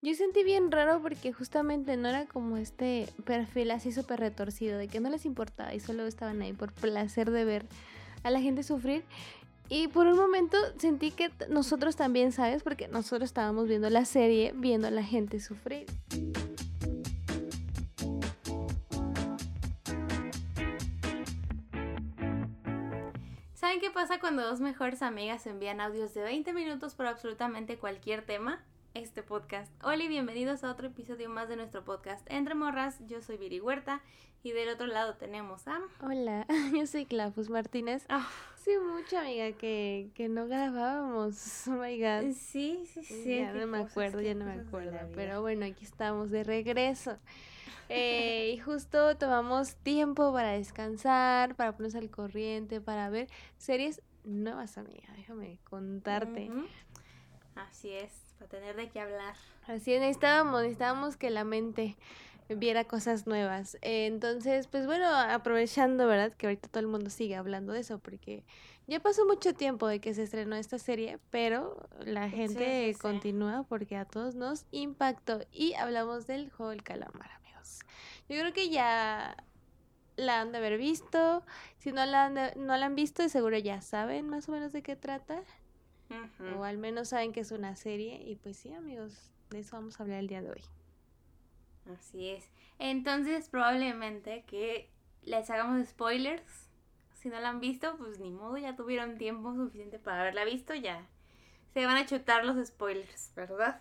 Yo sentí bien raro porque justamente no era como este perfil así súper retorcido, de que no les importaba y solo estaban ahí por placer de ver a la gente sufrir. Y por un momento sentí que nosotros también, ¿sabes? Porque nosotros estábamos viendo la serie, viendo a la gente sufrir. ¿Saben qué pasa cuando dos mejores amigas envían audios de 20 minutos por absolutamente cualquier tema? Este podcast. Hola y bienvenidos a otro episodio más de nuestro podcast Entre Morras. Yo soy Viri Huerta y del otro lado tenemos a... Hola, yo soy Clafus Martínez. Ah. Sí, mucha amiga que, que no grabábamos. Oh my god. Sí, sí, sí. Ya no me acuerdo, ya no me acuerdo. Pero bueno, aquí estamos de regreso. Eh, y justo tomamos tiempo para descansar, para ponernos al corriente, para ver series nuevas, amiga. Déjame contarte. Así es para tener de qué hablar. Así necesitábamos, necesitábamos que la mente viera cosas nuevas. entonces, pues bueno, aprovechando, ¿verdad? Que ahorita todo el mundo sigue hablando de eso, porque ya pasó mucho tiempo de que se estrenó esta serie, pero la gente continúa porque a todos nos impactó. Y hablamos del juego del calamar, amigos. Yo creo que ya la han de haber visto. Si no la han, no la han visto, de seguro ya saben más o menos de qué trata. O al menos saben que es una serie. Y pues sí, amigos, de eso vamos a hablar el día de hoy. Así es. Entonces, probablemente que les hagamos spoilers. Si no la han visto, pues ni modo, ya tuvieron tiempo suficiente para haberla visto, ya se van a chutar los spoilers, ¿verdad?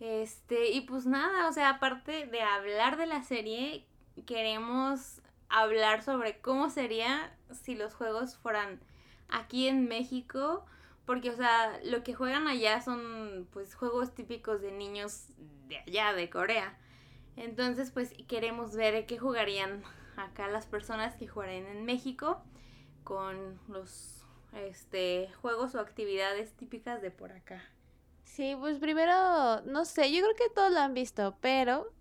Este, y pues nada, o sea, aparte de hablar de la serie, queremos hablar sobre cómo sería si los juegos fueran aquí en México porque, o sea, lo que juegan allá son, pues, juegos típicos de niños de allá, de Corea. Entonces, pues, queremos ver qué jugarían acá las personas que jugarían en México con los, este, juegos o actividades típicas de por acá. Sí, pues primero, no sé, yo creo que todos lo han visto, pero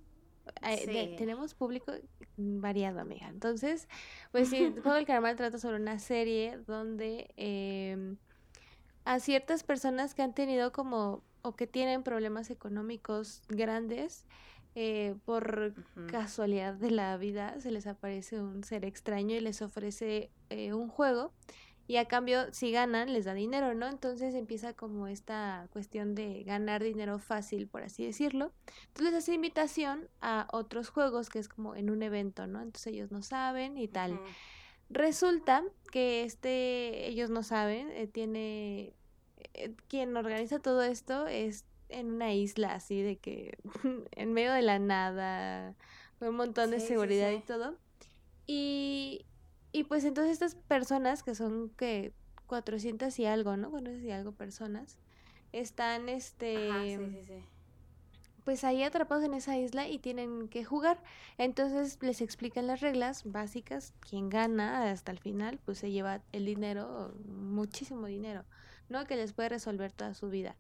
eh, tenemos público variado, amiga. Entonces, pues sí, Juego del Caramel trata sobre una serie donde eh, a ciertas personas que han tenido como o que tienen problemas económicos grandes, eh, por casualidad de la vida se les aparece un ser extraño y les ofrece eh, un juego y a cambio si ganan les da dinero, ¿no? Entonces empieza como esta cuestión de ganar dinero fácil, por así decirlo. Entonces les hace invitación a otros juegos que es como en un evento, ¿no? Entonces ellos no saben y tal. Resulta que este, ellos no saben, eh, tiene, eh, quien organiza todo esto es en una isla así de que en medio de la nada, con un montón de seguridad y todo. Y, y pues entonces estas personas que son que 400 y algo, ¿no? 400 y algo personas, están este... sí, sí, sí pues ahí atrapados en esa isla y tienen que jugar. Entonces les explican las reglas básicas. Quien gana hasta el final, pues se lleva el dinero, muchísimo dinero, ¿no? Que les puede resolver toda su vida.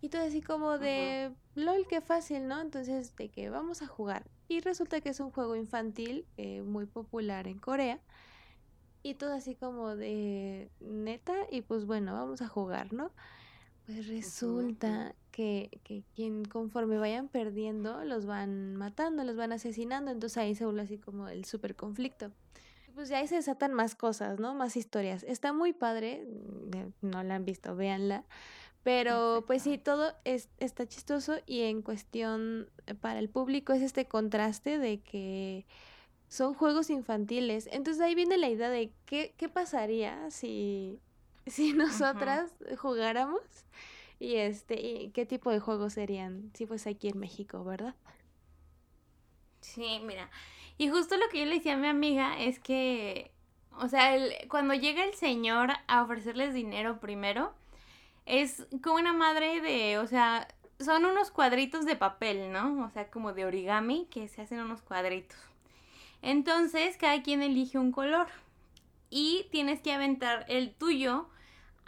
Y todo así como de, lol, qué fácil, ¿no? Entonces, de que vamos a jugar. Y resulta que es un juego infantil eh, muy popular en Corea. Y todo así como de neta. Y pues bueno, vamos a jugar, ¿no? Pues resulta que, que quien conforme vayan perdiendo los van matando, los van asesinando, entonces ahí se vuelve así como el super conflicto. Pues ya ahí se desatan más cosas, ¿no? Más historias. Está muy padre, mm, no la han visto, véanla. Pero pues sí, todo es, está chistoso y en cuestión eh, para el público es este contraste de que son juegos infantiles. Entonces ahí viene la idea de qué, qué pasaría si si nosotras jugáramos y este y qué tipo de juegos serían si fuese aquí en México, ¿verdad? Sí, mira. Y justo lo que yo le decía a mi amiga es que, o sea, cuando llega el señor a ofrecerles dinero primero, es como una madre de, o sea, son unos cuadritos de papel, ¿no? O sea, como de origami que se hacen unos cuadritos. Entonces, cada quien elige un color y tienes que aventar el tuyo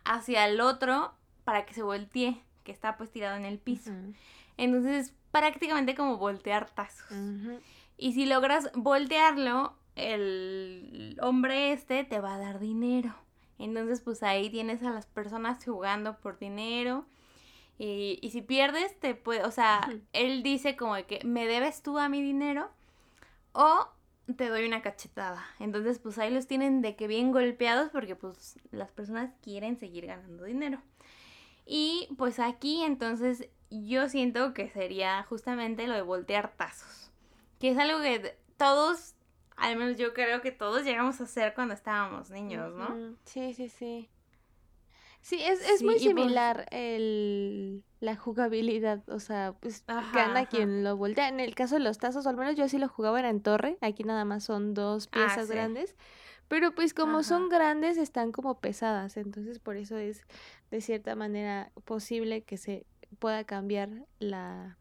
hacia el otro para que se voltee, que está pues tirado en el piso. Entonces es prácticamente como voltear tazos. Y si logras voltearlo, el hombre este te va a dar dinero. Entonces pues ahí tienes a las personas jugando por dinero. Y, y si pierdes, te puede, o sea, él dice como que me debes tú a mi dinero o te doy una cachetada. Entonces, pues ahí los tienen de que bien golpeados porque pues las personas quieren seguir ganando dinero. Y pues aquí entonces yo siento que sería justamente lo de voltear tazos. Que es algo que todos, al menos yo creo que todos llegamos a hacer cuando estábamos niños, ¿no? Sí, sí, sí. Sí, es, es muy pues similar el, la jugabilidad, o sea, pues gana quien lo voltea. En el caso de los tazos, al menos yo sí lo jugaba era en torre, aquí nada más son dos ah, piezas grandes, pero pues como son grandes están como pesadas, entonces por eso es de cierta manera posible que se pueda cambiar la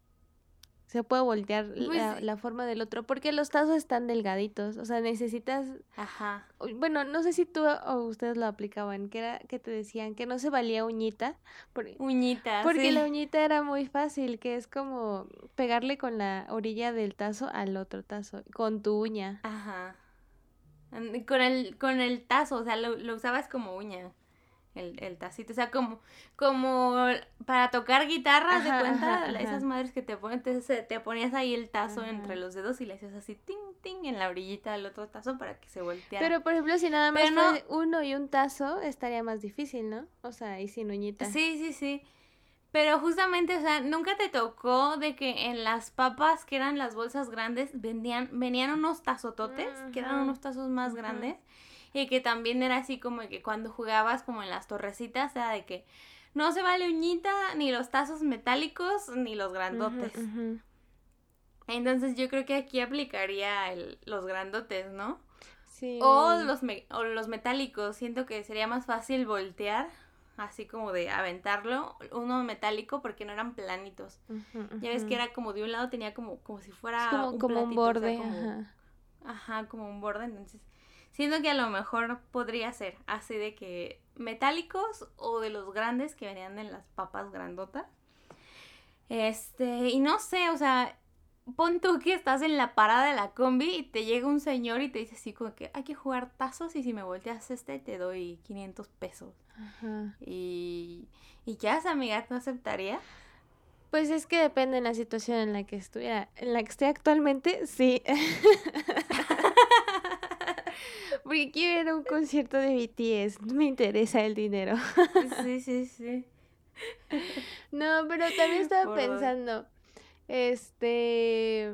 se puede voltear pues la, forma del otro, porque los tazos están delgaditos, o sea, necesitas... Ajá. Bueno, no sé si tú o ustedes lo aplicaban, que era que te decían que no se valía uñita. uñita. Porque la uñita era muy fácil, que es como pegarle con la orilla del tazo al otro tazo, con tu uña. Ajá. Con el, con el tazo, o sea, lo, lo usabas como uña el, el tacito. O sea, como, como para tocar guitarras, de cuenta, esas madres que te ponen, te, te ponías ahí el tazo entre los dedos y le hacías así, ting, ting, en la orillita del otro tazo para que se volteara. Pero, por ejemplo, si nada más no... uno y un tazo, estaría más difícil, ¿no? O sea, y sin uñita. Sí, sí, sí. Pero justamente, o sea, nunca te tocó de que en las papas, que eran las bolsas grandes, vendían, venían unos tazototes, que eran unos tazos más grandes y que también era así como que cuando jugabas como en las torrecitas, era de que no se vale uñita, ni los tazos metálicos, ni los grandotes. Entonces yo creo que aquí aplicaría el, los grandotes, ¿no? Sí. O los, o los metálicos. Siento que sería más fácil voltear, así como de aventarlo, uno metálico, porque no eran planitos. ya ves que era como de un lado tenía como, como si fuera como un, borde. ajá. ajá, como un borde. Entonces Siento que a lo mejor podría ser así de que metálicos o de los grandes que venían en las papas grandotas. Este, y no sé, o sea, pon tú que estás en la parada de la combi y te llega un señor y te dice así como que hay que jugar tazos y si me volteas este te doy 500 pesos. Ajá. Y, ¿y qué haces, amiga? ¿No aceptaría? Pues es que depende de la situación en la que estuviera. En la que estoy actualmente, sí. Porque quiero ir a un concierto de BTS. No me interesa el dinero. sí, sí, sí. No, pero también estaba pensando. Este.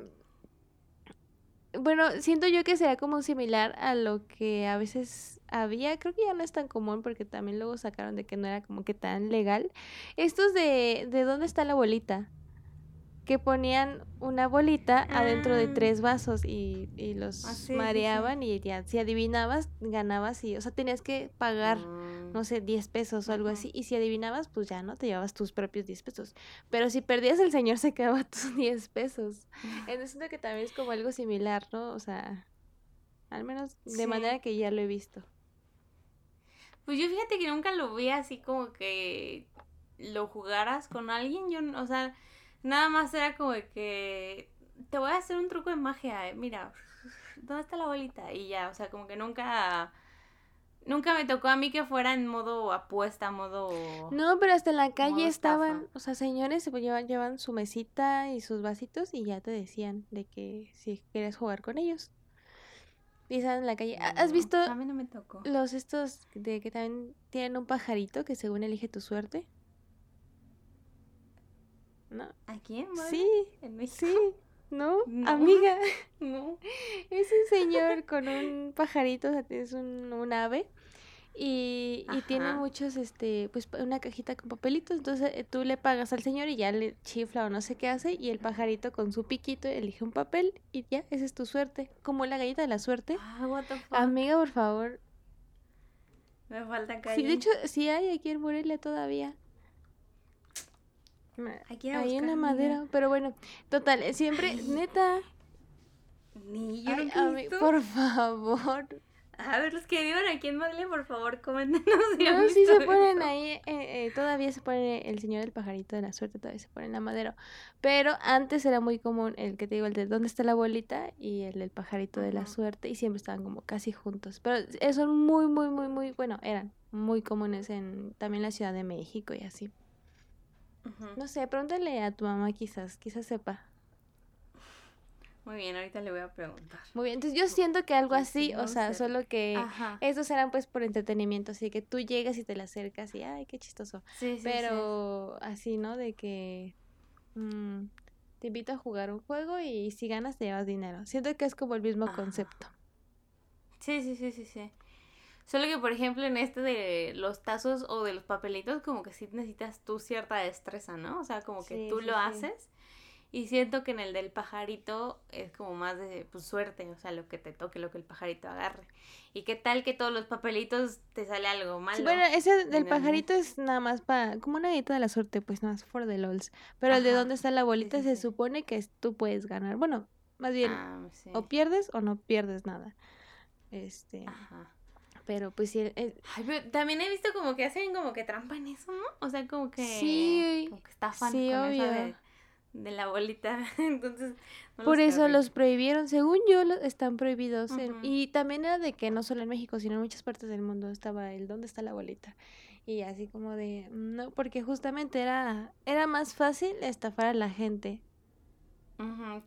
Bueno, siento yo que sería como similar a lo que a veces había, creo que ya no es tan común porque también luego sacaron de que no era como que tan legal. Estos de, de dónde está la bolita que ponían una bolita adentro de ah. tres vasos y, y los ah, mareaban y ya si adivinabas ganabas y o sea tenías que pagar no sé 10 pesos o algo así y si adivinabas pues ya no te llevabas tus propios 10 pesos. Pero si perdías el señor se quedaba tus 10 pesos. Entonces siento que también es como algo similar no o sea al menos de manera que ya lo he visto. Pues yo fíjate que nunca lo vi así como que lo jugaras con alguien yo o sea Nada más era como que te voy a hacer un truco de magia, eh, mira, ¿dónde está la bolita? Y ya, o sea, como que nunca nunca me tocó a mí que fuera en modo apuesta, modo No, pero hasta en la calle estaban, o sea, señores se llevan, llevan su mesita y sus vasitos y ya te decían de que si quieres jugar con ellos. Y en la calle. ¿Has visto a mí no me tocó. los estos de que también tienen un pajarito que según elige tu suerte? ¿No? ¿Aquí en Sí. ¿En México? Sí. ¿No? Amiga. No. Es un señor con un pajarito, o sea, es un, un ave. Y, y, tiene muchos, este, pues una cajita con papelitos. Entonces eh, tú le pagas al señor y ya le chifla o no sé qué hace. Y el pajarito con su piquito elige un papel y ya, esa es tu suerte. Como la galleta de la suerte. Ah, what the fuck? Amiga, por favor. Me falta calle. Sí, de hecho, sí hay aquí en Morelia todavía. Hay una madera, pero bueno, total, eh, siempre, neta. Ni yo Por favor. A ver, los que vivan aquí en Morelia, por favor, coméntenos No, sí se ponen ahí, eh, eh, todavía se pone el señor del pajarito de la suerte, todavía se pone en la madera. Pero antes era muy común el que te digo, el de dónde está la bolita y el del pajarito de la suerte, y siempre estaban como casi juntos. Pero son muy, muy, muy, muy, bueno, eran muy comunes en también la Ciudad de México y así. No sé, pregúntale a tu mamá quizás, quizás sepa. Muy bien, ahorita le voy a preguntar. Muy bien, entonces yo siento que algo así, o sea, solo que Ajá. esos eran pues por entretenimiento, así que tú llegas y te la acercas y, ay, qué chistoso. Sí, sí, Pero así, ¿no? De que mm, te invito a jugar un juego y si ganas te llevas dinero. Siento que es como el mismo concepto. Sí, sí, sí, sí, sí. Solo que, por ejemplo, en este de los tazos o de los papelitos, como que sí necesitas tú cierta destreza, ¿no? O sea, como que tú lo haces y siento que en el del pajarito es como más de pues, suerte, o sea, lo que te toque, lo que el pajarito agarre. ¿Y qué tal que todos los papelitos te sale algo malo? bueno, ese del pajarito es nada más para, como una dieta de la suerte, pues nada más for the lols. Pero el de dónde está la bolita se supone que tú puedes ganar. Bueno, más bien, ah, o pierdes o no pierdes nada. Este. Ajá. Pero pues sí. también he visto como que hacen como que trampa en eso, ¿no? O sea, como que. Sí. Como que estafan sí, con obvio. de de la bolita. Entonces. Por eso los prohibieron. Según yo, están prohibidos. y también era de que no solo en México, sino en muchas partes del mundo estaba el ¿dónde está la bolita? Y así como de. No, porque justamente era, era más fácil estafar a la gente.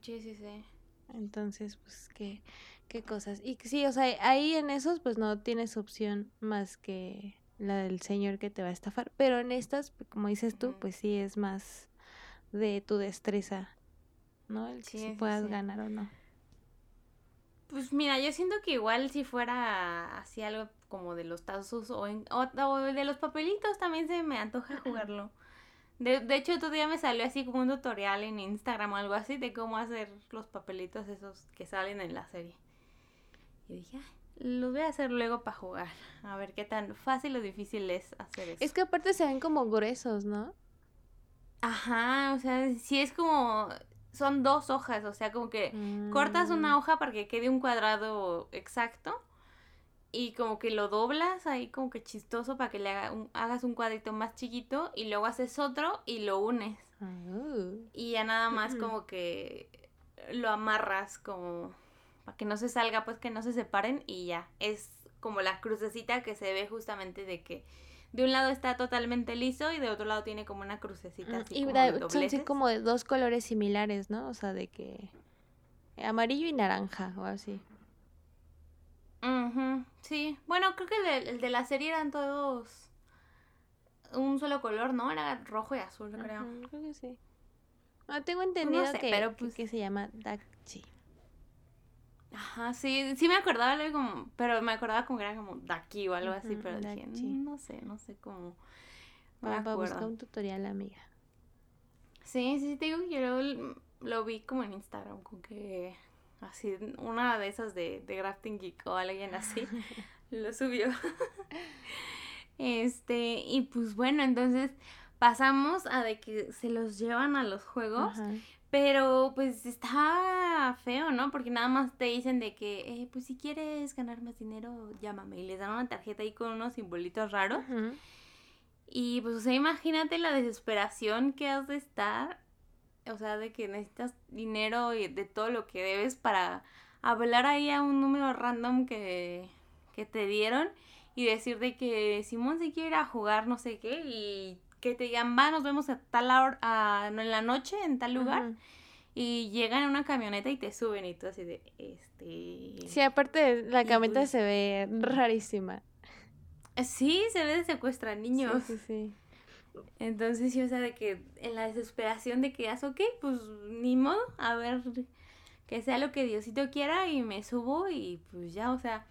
Sí, sí, sí. Entonces, pues, qué, qué cosas. Y sí, o sea, ahí en esos, pues no tienes opción más que la del señor que te va a estafar. Pero en estas, como dices tú, pues sí es más de tu destreza, ¿no? El si puedas ganar o no. Pues mira, yo siento que igual si fuera así algo como de los tazos o, en, o, de los papelitos también se me antoja jugarlo. De, de hecho, otro día me salió así como un tutorial en Instagram o algo así de cómo hacer los papelitos esos que salen en la serie. Y dije, los voy a hacer luego para jugar. A ver qué tan fácil o difícil es hacer eso. Es que aparte se ven como gruesos, ¿no? Ajá, o sea, si es como son dos hojas, o sea, como que cortas una mm. hoja para que quede un cuadrado exacto y como que lo doblas ahí como que chistoso para que le hagas un cuadrito más chiquito y luego haces otro y lo unes. Ah. Y ya nada más como que lo amarras como para que no se salga, pues que no se separen y ya. Es como la crucecita que se ve justamente de que de un lado está totalmente liso y de otro lado tiene como una crucecita. Así y como son así como de dos colores similares, ¿no? O sea, de que amarillo y naranja o así. Sí, bueno, creo que el de, la serie eran todos un solo color, ¿no? Era rojo y azul, creo. creo que sí. No, tengo entendido que, pero pues... que, se llama Dachi. Ajá, sí, sí me acordaba como, pero me acordaba como que era como Daki o algo así, pero dije, mm, no sé, no sé cómo. para buscar un tutorial, amiga. Sí, sí, te digo que yo lo, vi como en Instagram, con que así, una de esas de, de Grafting Geek o alguien así, lo subió. este, y pues bueno, entonces pasamos a de que se los llevan a los juegos. Pero pues está feo, ¿no? Porque nada más te dicen de que, eh, pues si quieres ganar más dinero, llámame. Y les dan una tarjeta ahí con unos simbolitos raros. Y pues, o sea, imagínate la desesperación que has de estar. O sea, de que necesitas dinero y de todo lo que debes para hablar ahí a un número random que, que te dieron y decir de que Simón se quiere ir a jugar no sé qué y que te digan, va, nos vemos a tal hora, en la noche, en tal lugar. Y llegan en una camioneta y te suben y tú así de, este... Sí, aparte la camioneta pues se ve rarísima. Sí, se ve de secuestrar niños. Sí, sí, sí. Entonces, sí, o sea, de que en la desesperación de que haz, ok, pues ni modo, a ver, que sea lo que Diosito quiera y me subo y pues ya, o sea,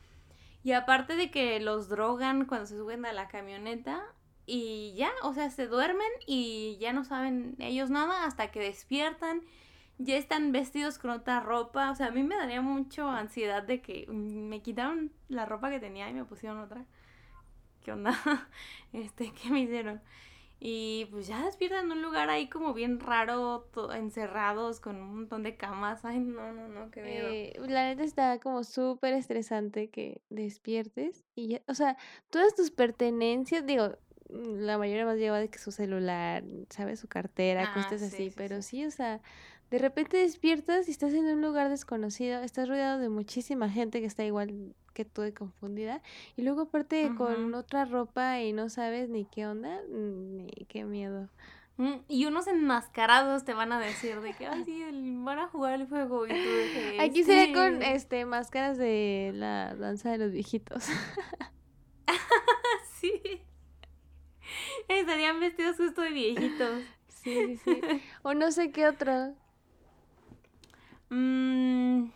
y aparte de que los drogan cuando se suben a la camioneta, y ya, o sea, se duermen y ya no saben ellos nada hasta que despiertan, ya están vestidos con otra ropa, o sea, a mí me daría mucho ansiedad de que me quitaron la ropa que tenía y me pusieron otra. ¿Qué onda? Este, ¿qué me hicieron? Y pues ya despiertan en un lugar ahí como bien raro, encerrados con un montón de camas. Ay, no, no, no, qué miedo. Eh, la neta está como súper estresante que despiertes y ya, o sea, todas tus pertenencias, digo, la mayoría más lleva de que su celular, ¿sabes? Su cartera, ah, cosas así, pero sí. o sea, de repente despiertas y estás en un lugar desconocido, estás rodeado de muchísima gente que está igual que tú de confundida, y luego aparte con otra ropa y no sabes ni qué onda, ni qué miedo. Mm, y unos enmascarados te van a decir de que, ay, sí, van a jugar el juego. Y tú Aquí sería con este máscaras de la danza de los viejitos. sí. Estarían vestidos justo de viejitos. Sí, sí, sí. O no sé qué otro. Mmm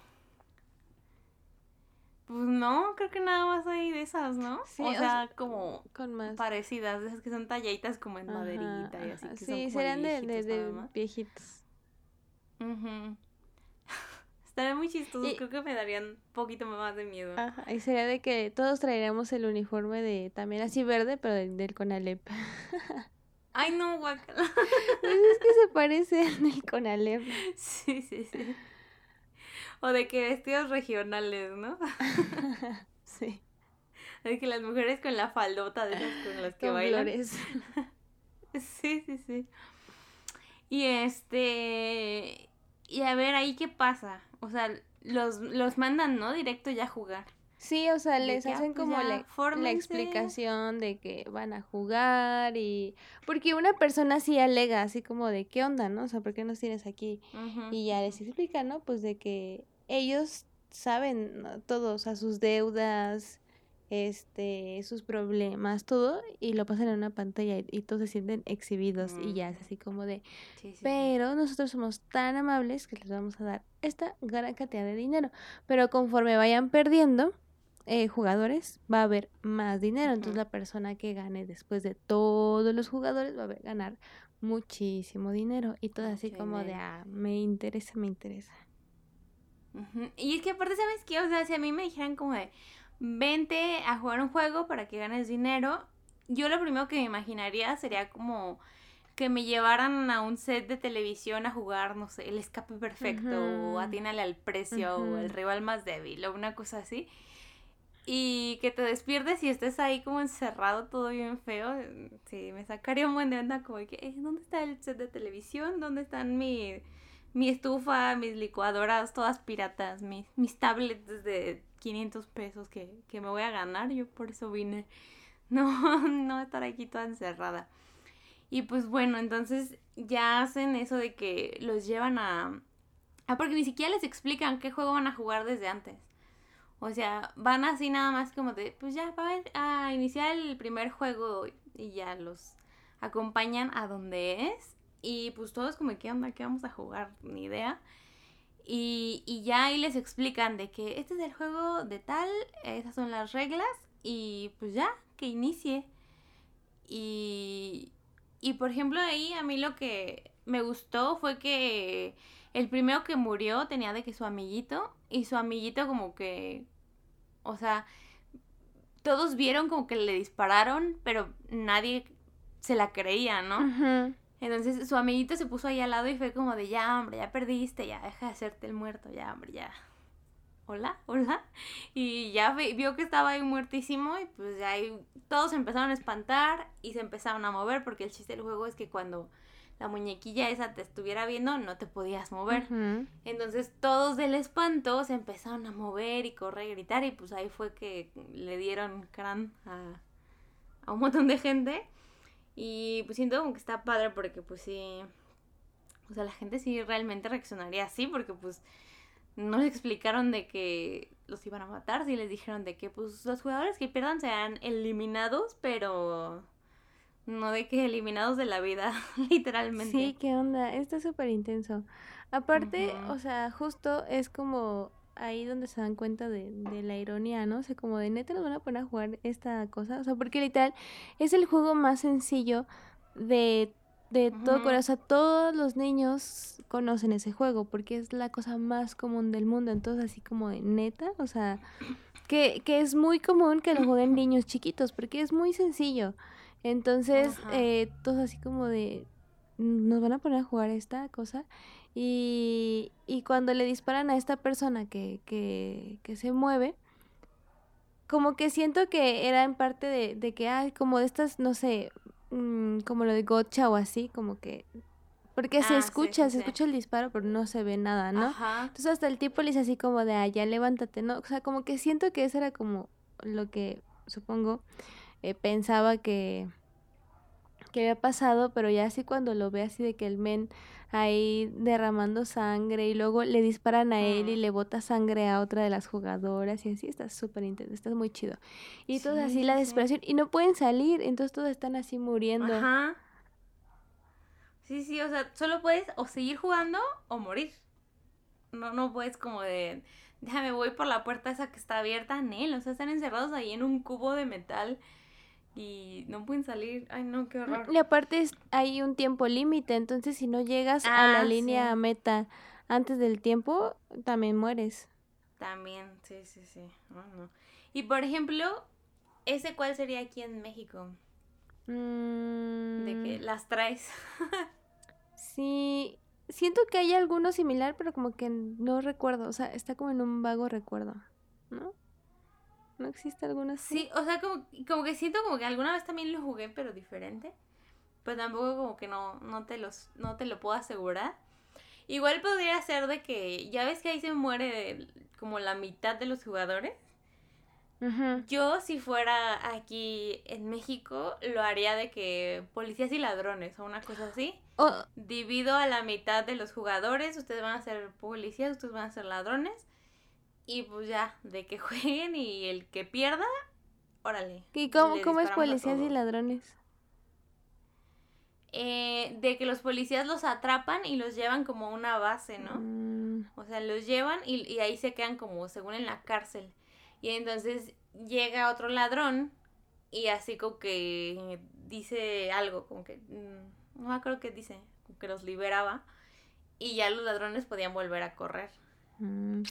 pues no, creo que nada más hay de esas, ¿no? Sí, o, sea, como con más. parecidas, de esas que son talladitas como en maderita y así. Que sí, serán de, de, viejitos. Estaría muy chistoso, creo que me darían un poquito más de miedo. Ajá, y sería de que todos traeríamos el uniforme de, también así verde, pero del, del Conalep. Ay, no, guacala. Pues es que se parece al del Conalep. Sí, sí, sí. O de que vestidos regionales, ¿no? sí. De que las mujeres con la faldota de esas con las que bailan. sí, sí, sí. Y este. Y a ver ahí qué pasa. O sea, los, los mandan, ¿no? Directo ya a jugar. Sí, o sea, les hacen pues como la, la, explicación de que van a jugar y... Porque una persona sí alega, así como de, ¿qué onda, no? O sea, ¿por qué nos tienes aquí? Y ya les explica, ¿no? Pues de que ellos saben todo, o sea, sus deudas, este, sus problemas, todo, y lo pasan en una pantalla y, todos se sienten exhibidos y ya es así como de, pero nosotros somos tan amables que les vamos a dar esta gran cantidad de dinero, pero conforme vayan perdiendo eh, jugadores, va a haber más dinero, entonces la persona que gane después de todos los jugadores va a ganar muchísimo dinero. Y todo así como de, ah, me interesa, me interesa. Y es que aparte, ¿sabes qué? O sea, si a mí me dijeran como de, vente a jugar un juego para que ganes dinero, yo lo primero que me imaginaría sería como que me llevaran a un set de televisión a jugar, no sé, el escape perfecto, o atínale al precio, o el rival más débil, o una cosa así. Y que te despiertes y estés ahí como encerrado, todo bien feo. Sí, me sacaría un buen de onda como que, eh, ¿dónde está el set de televisión? ¿Dónde están mi mi estufa, mis licuadoras, todas piratas, mis, mis tablets de 500 pesos que, que me voy a ganar. Yo por eso vine. No, no estar aquí toda encerrada. Y pues bueno, entonces ya hacen eso de que los llevan a... Ah, porque ni siquiera les explican qué juego van a jugar desde antes. O sea, van así nada más como de, pues ya, va a iniciar el primer juego y ya los acompañan a donde es y pues todos como, ¿qué onda? ¿Qué vamos a jugar? Ni idea. Y, y ya ahí les explican de que este es el juego de tal, esas son las reglas y pues ya, que inicie. Y, y por ejemplo ahí a mí lo que me gustó fue que el primero que murió tenía de que su amiguito y su amiguito como que, o sea, todos vieron como que le dispararon, pero nadie se la creía, ¿no? Entonces su amiguito se puso ahí al lado y fue como de, ya, hombre, ya perdiste, ya, deja de hacerte el muerto, ya, hombre, ya. Hola, hola. Y ya vio que estaba ahí muertísimo y pues ya ahí todos se empezaron a espantar y se empezaron a mover porque el chiste del juego es que cuando la muñequilla esa te estuviera viendo no te podías mover. Entonces todos del espanto se empezaron a mover y correr y gritar y pues ahí fue que le dieron crán a, a un montón de gente. Y pues siento como que está padre porque pues sí, o sea, la gente sí realmente reaccionaría así porque pues no les explicaron de que los iban a matar, sí les dijeron de que pues los jugadores que pierdan sean eliminados, pero no de que eliminados de la vida, literalmente. Sí, qué onda, está súper intenso. Aparte, o sea, justo es como ahí donde se dan cuenta de, de, la ironía, ¿no? O sea, como de neta nos van a poner a jugar esta cosa. O sea, porque literal es el juego más sencillo de, de todo corazón. O sea, todos los niños conocen ese juego porque es la cosa más común del mundo. Entonces, así como de neta, o sea, que, que es muy común que lo jueguen niños chiquitos porque es muy sencillo. Entonces, eh, todos así como de, nos van a poner a jugar esta cosa. Y, y cuando le disparan a esta persona que, que, que se mueve, como que siento que era en parte de, de que, ay, como de estas, no sé, mm, como lo de gotcha o así, como que... Porque se ah, escucha, se escucha el disparo, pero no se ve nada, ¿no? Entonces hasta el tipo le dice así como de, ah, ya levántate, ¿no? O sea, como que siento que eso era como lo que, supongo, eh, pensaba que, que había pasado, pero ya así cuando lo ve así de que el men ahí derramando sangre y luego le disparan a él y le bota sangre a otra de las jugadoras y así está súper intenso, está muy chido. Y todo así la desesperación y no pueden salir, entonces todos están así muriendo. Ajá. Sí, sí, o sea, solo puedes o seguir jugando o morir. No, no puedes como de, déjame voy por la puerta esa que está abierta, Nel, o sea, están encerrados ahí en un cubo de metal y no pueden salir. Ay, no, qué horror. Y aparte hay un tiempo límite, entonces si no llegas a la ah, línea meta antes del tiempo, también mueres. También, sí, sí, sí. Y por ejemplo, ¿ese cuál sería aquí en México? De que mm. las traes. sí, siento que hay alguno similar, pero como que no recuerdo, o sea, está como en un vago recuerdo, ¿no? ¿No existe alguna así? Sí, o sea, como, como que siento como que alguna vez también lo jugué, pero diferente. Pero tampoco como que no, no, te, los, no te lo puedo asegurar. Igual podría ser de que, ya ves que ahí se muere como la mitad de los jugadores. Yo, si fuera aquí en México, lo haría de que policías y ladrones o una cosa así. Divido a la mitad de los jugadores, ustedes van a ser policías, ustedes van a ser ladrones. Y pues ya, de que jueguen y el que pierda, órale. ¿Y cómo, cómo es policías y ladrones? Eh, de que los policías los atrapan y los llevan como a una base, ¿no? Mm. O sea, los llevan y, y, ahí se quedan como según en la cárcel. Y entonces llega otro ladrón y así como que dice algo, como que... Mm, no me acuerdo qué dice, como que los liberaba y ya los ladrones podían volver a correr. Mm.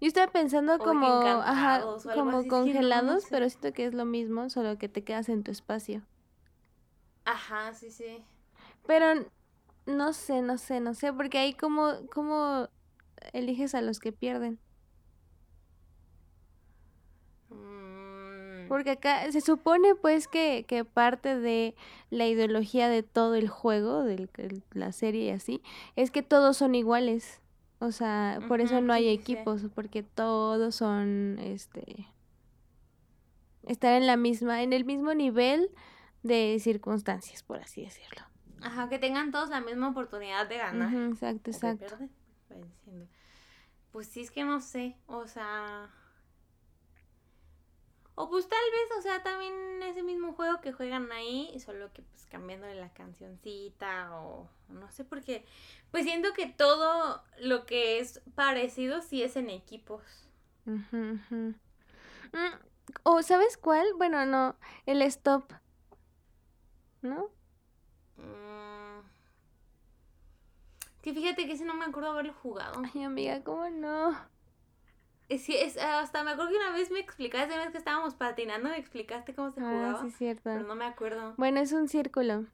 Yo estaba pensando como, ajá, como congelados, pero siento que es lo mismo, solo que te quedas en tu espacio. Ajá, sí, sí. Pero no sé, no sé, no sé, porque ahí como, como eliges a los que pierden. Mm. Porque acá se supone pues que, que parte de la ideología de todo el juego, de la serie y así, es que todos son iguales. O sea, por eso no hay equipos, porque todos son, este, estar en la misma, en el mismo nivel de circunstancias, por así decirlo. Ajá, que tengan todos la misma oportunidad de ganar. exacto, exacto. Pues sí, es que no sé, o sea... O pues tal vez, o sea, también ese mismo juego que juegan ahí, solo que pues cambiando la cancioncita o no sé, porque pues siento que todo lo que es parecido sí es en equipos. Mm, ¿O sabes cuál? Bueno, no, el stop. ¿No? Mm. Que fíjate que ese no me acuerdo haberlo jugado. Ay, amiga, ¿cómo no? Sí, es, hasta me acuerdo que una vez me explicaste, una vez que estábamos patinando, me explicaste cómo se ah, jugaba. Sí, cierto. Pero no me acuerdo. Bueno, es un círculo.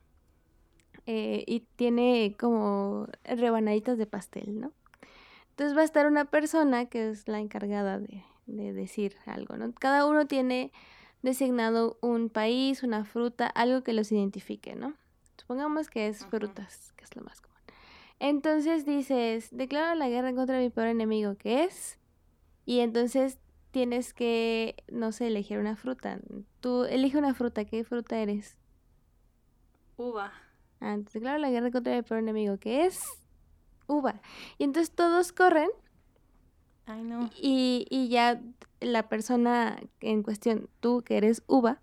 Eh, y tiene como rebanaditas de pastel, ¿no? Entonces va a estar una persona que es la encargada de, de decir algo, ¿no? Cada uno tiene designado un país, una fruta, algo que los identifique, ¿no? Supongamos que es frutas, que es lo más común. Entonces dices, declaro la guerra contra mi peor enemigo, que es y entonces tienes que, no sé, elegir una fruta. Tú elige una fruta, ¿qué fruta eres? Uva. Ah, entonces, claro, la guerra contra el peor enemigo, que es uva. Y entonces todos corren. Ay, no. Y, y ya la persona en cuestión, tú que eres uva,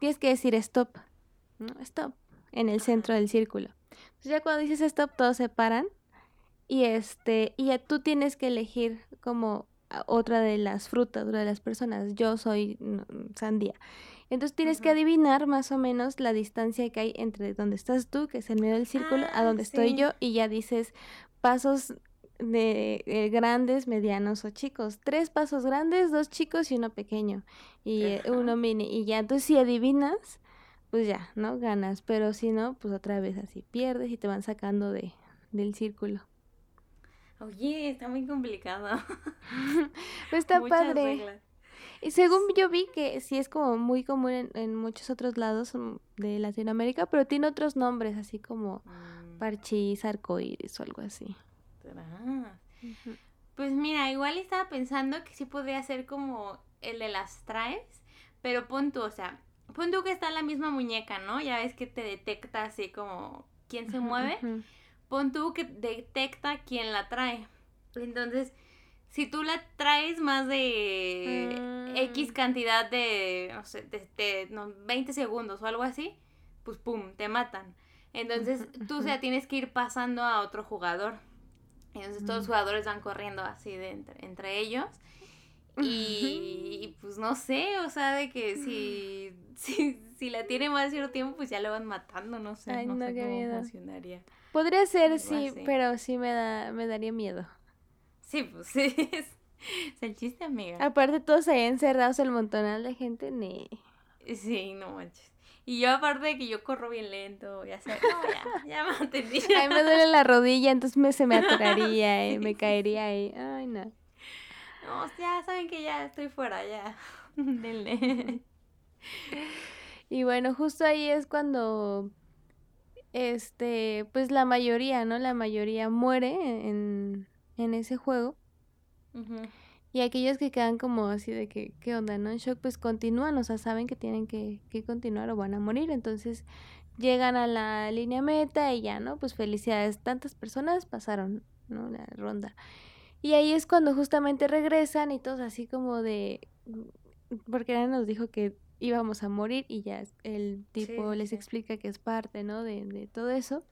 tienes que decir stop. ¿No? Stop. En el centro del círculo. Entonces ya cuando dices stop, todos se paran. Y este, y ya tú tienes que elegir como otra de las frutas, otra de las personas. Yo soy sandía. Entonces tienes que adivinar más o menos la distancia que hay entre donde estás tú, que es el medio del círculo, a ah, donde estoy yo, y ya dices pasos de eh, grandes, medianos o chicos. Tres pasos grandes, dos chicos y uno pequeño. Y eh, uno mini. Y ya, entonces si adivinas, pues ya, ¿no? Ganas. Pero si no, pues otra vez así pierdes y te van sacando de, del círculo. Oye, está muy complicado. está padre. Y según yo vi que sí es como muy común en, muchos otros lados mm, de Latinoamérica, pero tiene otros nombres, así como mm. parchís, arcoíris o algo así. Pues mira, igual estaba pensando que sí podría ser como el de las traes, pero pon tú, o sea, pon tú que está la misma muñeca, ¿no? Ya ves que te detecta así como quién se mueve. Pon tú que detecta quién la trae. Entonces, si tú la traes más de X mm. cantidad de, no sé, de, 20 segundos o algo así, pues pum, te matan. Entonces, tú ya tienes que ir pasando a otro jugador. Entonces, todos los mm. jugadores van corriendo así de entre, ellos. Y, pues no sé, o sea, de que si, si, si la tiene más cierto tiempo, pues ya lo van matando, no sé, no, sé cómo funcionaría. Podría ser, sí, pero sí me da, me daría miedo. Sí, pues sí. Es, el chiste, amiga. Aparte, todos ahí encerrados, el montonal de gente, ni. Sí, no manches. Y yo, aparte de que yo corro bien lento, ya sé, no, ya, ya me entendí. A mí me duele la rodilla, entonces me, se me atoraría, y me caería ahí. Ay, no. No, ya saben que ya estoy fuera, ya. Denle. Y bueno, justo ahí es cuando este, pues la mayoría, ¿no? La mayoría muere en, en ese juego. Y aquellos que quedan como así de que, ¿qué onda, no? En shock, pues continúan, o sea, saben que tienen que, que continuar o van a morir. Entonces llegan a la línea meta y ya, ¿no? Pues felicidades, tantas personas pasaron, ¿no? La ronda. Y ahí es cuando justamente regresan y todos así como de... Porque Ana nos dijo que íbamos a morir y ya el tipo les explica que es parte, ¿no? De, de todo eso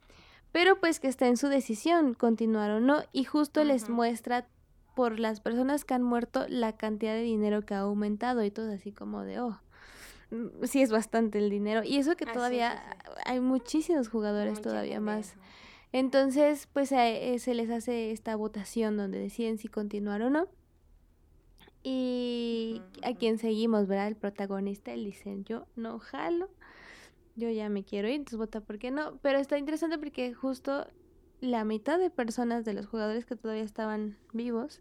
pero pues que está en su decisión continuar o no y justo les muestra por las personas que han muerto la cantidad de dinero que ha aumentado y todo así como de, oh, mm, sí es bastante el dinero y eso que todavía hay muchísimos jugadores todavía más. Entonces, pues eh, se les hace esta votación donde deciden si continuar o no. Y a quien seguimos, ¿verdad? El protagonista, él dice, yo no jalo yo ya me quiero ir, entonces vota por qué no. Pero está interesante porque justo la mitad de personas de los jugadores que todavía estaban vivos,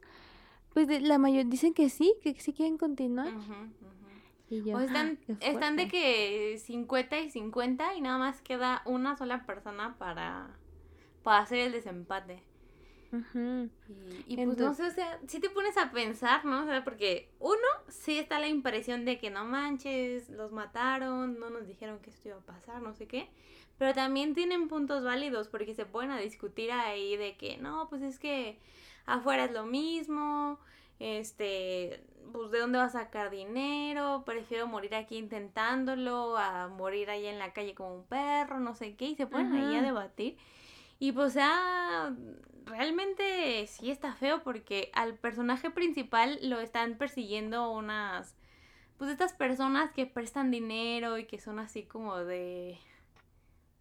pues de, la mayoría dicen que sí, que sí quieren continuar. Y o están, están de que 50 y 50 y nada más queda una sola persona para, para hacer el desempate. Y, pues no sé, o sea, si te pones a pensar, ¿no? O sea, porque uno, sí está la impresión de que no manches, los mataron, no nos dijeron que esto iba a pasar, no sé qué. Pero también tienen puntos válidos porque se pueden a discutir ahí de que no, pues es que afuera es lo mismo, este, pues de dónde va a sacar dinero, prefiero morir aquí intentándolo a morir ahí en la calle como un perro, no sé qué, y se ponen ahí a debatir. Y pues, o sea, realmente sí está feo porque al personaje principal lo están persiguiendo unas, pues estas personas que prestan dinero y que son así como de,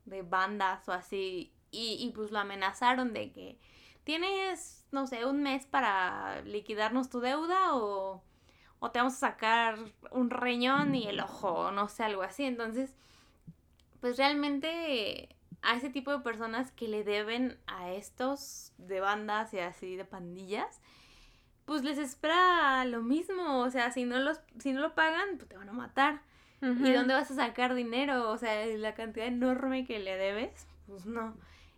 de bandas o así. Y, y pues lo amenazaron de que tienes, no sé, un mes para liquidarnos tu deuda o, o te vamos a sacar un riñón y el ojo, no sé, algo así. Entonces, pues realmente a ese tipo de personas que le deben a estos de bandas y así de pandillas, pues les espera lo mismo, o sea, si no los si no lo pagan, pues te van a matar. ¿Y dónde vas a sacar dinero? O sea, la cantidad enorme que le debes, pues no.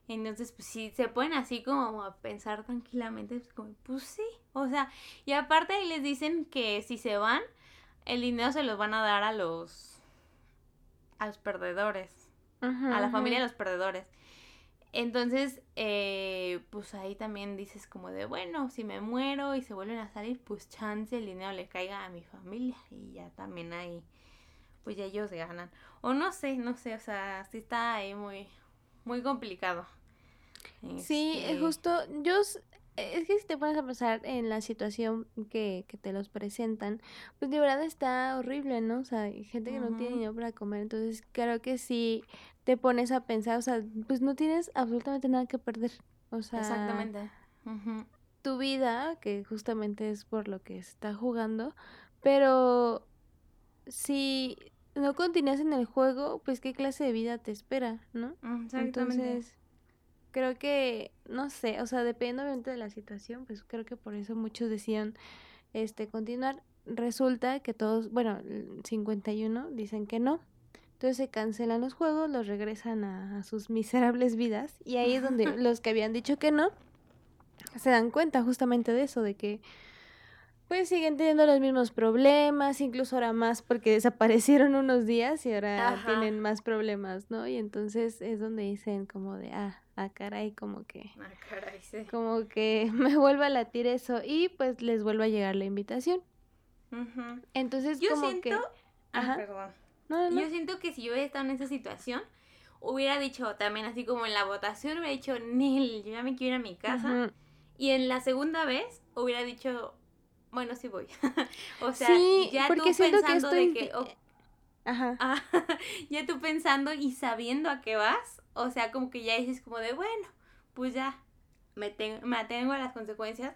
Entonces, pues si se pueden así como a pensar tranquilamente, pues como, pues sí, o sea, y aparte ahí les dicen que si se van, el dinero se los van a dar a los a los perdedores a la familia de los perdedores. Entonces, eh, pues ahí también dices como de, bueno, si me muero y se vuelven a salir, pues chance el dinero le caiga a mi familia y ya también ahí, pues ya ellos ganan. O no sé, no sé, o sea, sí está ahí muy, muy complicado. Sí, este justo, yo es que si te pones a pensar en la situación que, que te los presentan, pues de verdad está horrible, ¿no? O sea, hay gente que no tiene dinero para comer, entonces creo que sí te pones a pensar, o sea, pues no tienes absolutamente nada que perder. O sea, exactamente. Tu vida, que justamente es por lo que está jugando, pero si no continúas en el juego, pues qué clase de vida te espera, ¿no? Entonces, creo que, no sé, o sea, depende obviamente de la situación, pues creo que por eso muchos decían este continuar. Resulta que todos, bueno, 51 dicen que no, entonces se cancelan los juegos, los regresan a, sus miserables vidas y ahí es donde los que habían dicho que no se dan cuenta justamente de eso, de que pues siguen teniendo los mismos problemas, incluso ahora más porque desaparecieron unos días y ahora tienen más problemas, ¿no? Y entonces es donde dicen como de, ah, ah, caray, como que... Ah, caray, sí. Como que me vuelva a latir eso y pues les vuelva a llegar la invitación. Entonces Yo como siento... que... Ah, perdón. Yo siento que si yo hubiera estado en esa situación, hubiera dicho también así como en la votación, hubiera dicho, Nil, yo ya me quiero ir a mi casa. Y en la segunda vez hubiera dicho, bueno, sí voy. o sea, ya tú pensando de que... Ajá. Ah, ya tú pensando y sabiendo a qué vas, o sea, como que ya dices como de, bueno, pues ya, me, me atengo a las consecuencias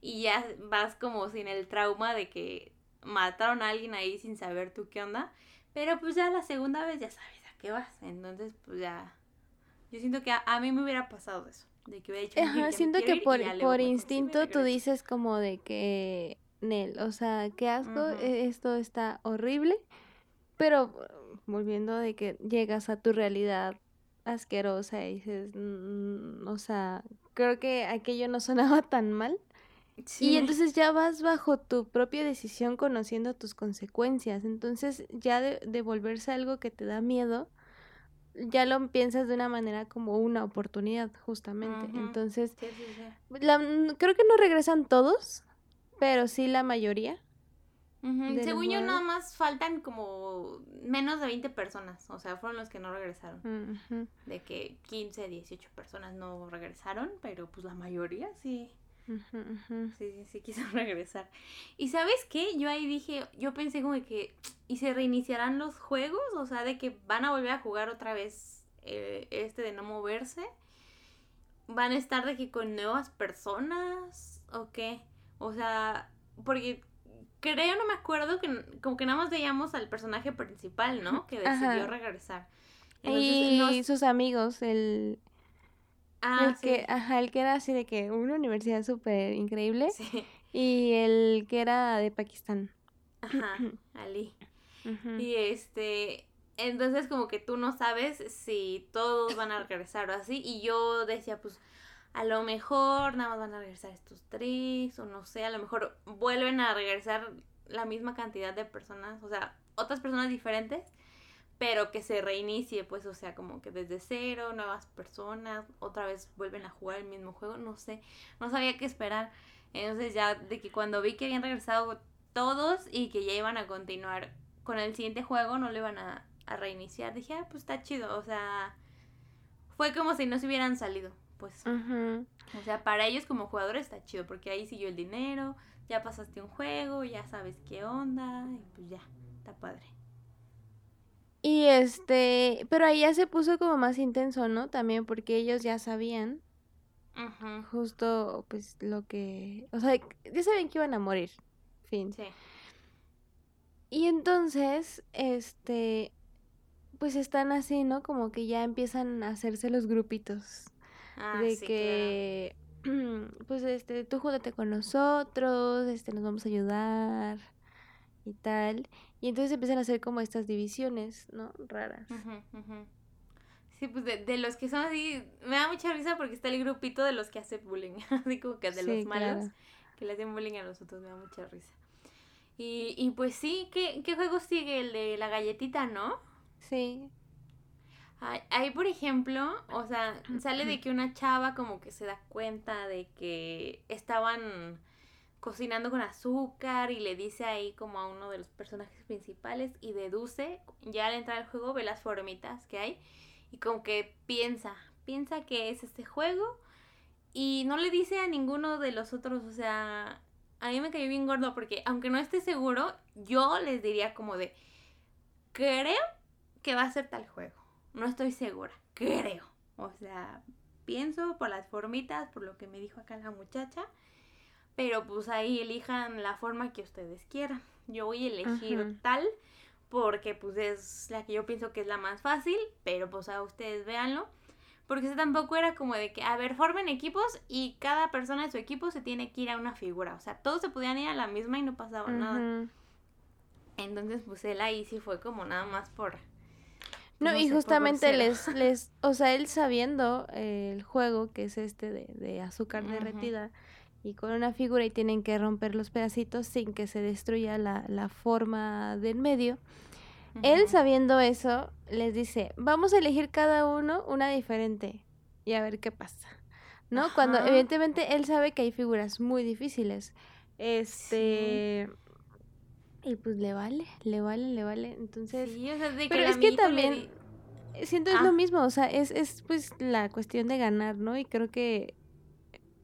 y ya vas como sin el trauma de que mataron a alguien ahí sin saber tú qué onda. Pero pues ya la segunda vez ya sabes a qué vas. Entonces, pues ya. Yo siento que a, mí me hubiera pasado eso. De que hubiera dicho. Ajá, siento que por, por instinto tú dices como de que. Nel, o sea, qué asco, e, esto está horrible. Pero volviendo de que llegas a tu realidad asquerosa y dices, mm, o sea, creo que aquello no sonaba tan mal. Y entonces ya vas bajo tu propia decisión conociendo tus consecuencias. Entonces ya de, volverse algo que te da miedo, ya lo piensas de una manera como una oportunidad, justamente. Entonces, creo que no regresan todos, pero sí la mayoría. Según yo, nada más faltan como menos de 20 personas. O sea, fueron los que no regresaron. De que 15, 18 personas no regresaron, pero pues la mayoría sí. Sí, sí, sí, quiso regresar. Y sabes qué, yo ahí dije, yo pensé como que, ¿y se reiniciarán los juegos? O sea, de que van a volver a jugar otra vez eh, este de no moverse. ¿Van a estar de que con nuevas personas? ¿O qué? O sea, porque creo, no me acuerdo, que como que nada más veíamos al personaje principal, ¿no? Que decidió regresar. y sus amigos, el, Ah, el que, ajá, el que era así de que una universidad súper increíble. Sí. Y el que era de Pakistán. Ajá, Ali. Y este, entonces como que tú no sabes si todos van a regresar o así. Y yo decía, pues, a lo mejor nada más van a regresar estos tres, o no sé, a lo mejor vuelven a regresar la misma cantidad de personas, o sea, otras personas diferentes pero que se reinicie, pues, o sea, como que desde cero, nuevas personas, otra vez vuelven a jugar el mismo juego, no sé, no sabía qué esperar. Entonces ya de que cuando vi que habían regresado todos y que ya iban a continuar con el siguiente juego, no le iban a, reiniciar, dije, ah, pues está chido, o sea, fue como si no se hubieran salido, pues. O sea, para ellos como jugadores está chido, porque ahí siguió el dinero, ya pasaste un juego, ya sabes qué onda, y pues ya, está padre. Y este, pero ahí ya se puso como más intenso, ¿no? También porque ellos ya sabían justo pues lo que, o sea, ya sabían que iban a morir, fin. Sí. Y entonces, este, pues están así, ¿no? Como que ya empiezan a hacerse los grupitos. Ah, de que, pues, este, tú júntate con nosotros, este, nos vamos a ayudar y tal. Y entonces empiezan a hacer como estas divisiones, ¿no? Raras. Sí, pues de, los que son así, me da mucha risa porque está el grupito de los que hace bullying, así como que de los malos, que le hacen bullying a los otros, me da mucha risa. Y, y pues sí, ¿qué, ¿qué juego sigue? El de la galletita, ¿no? Sí. Ahí, por ejemplo, o sea, sale de que una chava como que se da cuenta de que estaban cocinando con azúcar y le dice ahí como a uno de los personajes principales y deduce, ya al entrar al juego ve las formitas que hay y como que piensa, piensa que es este juego y no le dice a ninguno de los otros, o sea, a mí me cayó bien gordo porque aunque no esté seguro, yo les diría como de, creo que va a ser tal juego, no estoy segura, creo, o sea, pienso por las formitas, por lo que me dijo acá la muchacha pero pues ahí elijan la forma que ustedes quieran. Yo voy a elegir tal porque pues es la que yo pienso que es la más fácil, pero pues a ustedes véanlo. Porque ese tampoco era como de que, a ver, formen equipos y cada persona de su equipo se tiene que ir a una figura. O sea, todos se podían ir a la misma y no pasaba nada. Entonces, pues él ahí sí fue como nada más por... No, y justamente les, les, o sea, él sabiendo el juego que es este de, de azúcar derretida, y con una figura y tienen que romper los pedacitos sin que se destruya la, la forma del medio. Él sabiendo eso, les dice, vamos a elegir cada uno una diferente y a ver qué pasa. ¿No? Cuando evidentemente él sabe que hay figuras muy difíciles. Este... Y pues le vale, le vale, le vale. Entonces... pero es que también... Siento es lo ah. mismo, o sea, es, es pues la cuestión de ganar, ¿no? Y creo que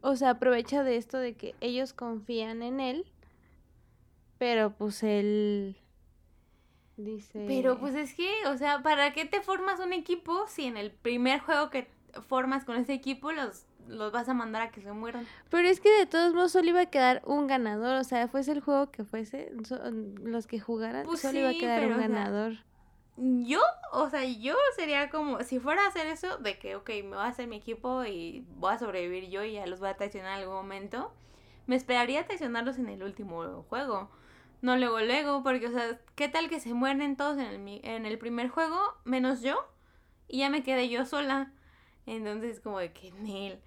o sea, aprovecha de esto de que ellos confían en él, pero pues él dice... Pero pues es que, o sea, ¿para qué te formas un equipo si en el primer juego que formas con ese equipo los, los vas a mandar a que se mueran? Pero es que de todos modos solo iba a quedar un ganador, o sea, fuese el juego que fuese, los que jugaran, pues solo iba a quedar un ganador yo, o sea, yo sería como, si fuera a hacer eso, de que, ok, me voy a hacer mi equipo y voy a sobrevivir yo y ya los voy a traicionar en algún momento, me esperaría traicionarlos en el último juego. No luego, luego, porque, o sea, ¿qué tal que se mueren todos en el, en el primer juego, menos yo? Y ya me quedé yo sola. Entonces, como de que, Neil,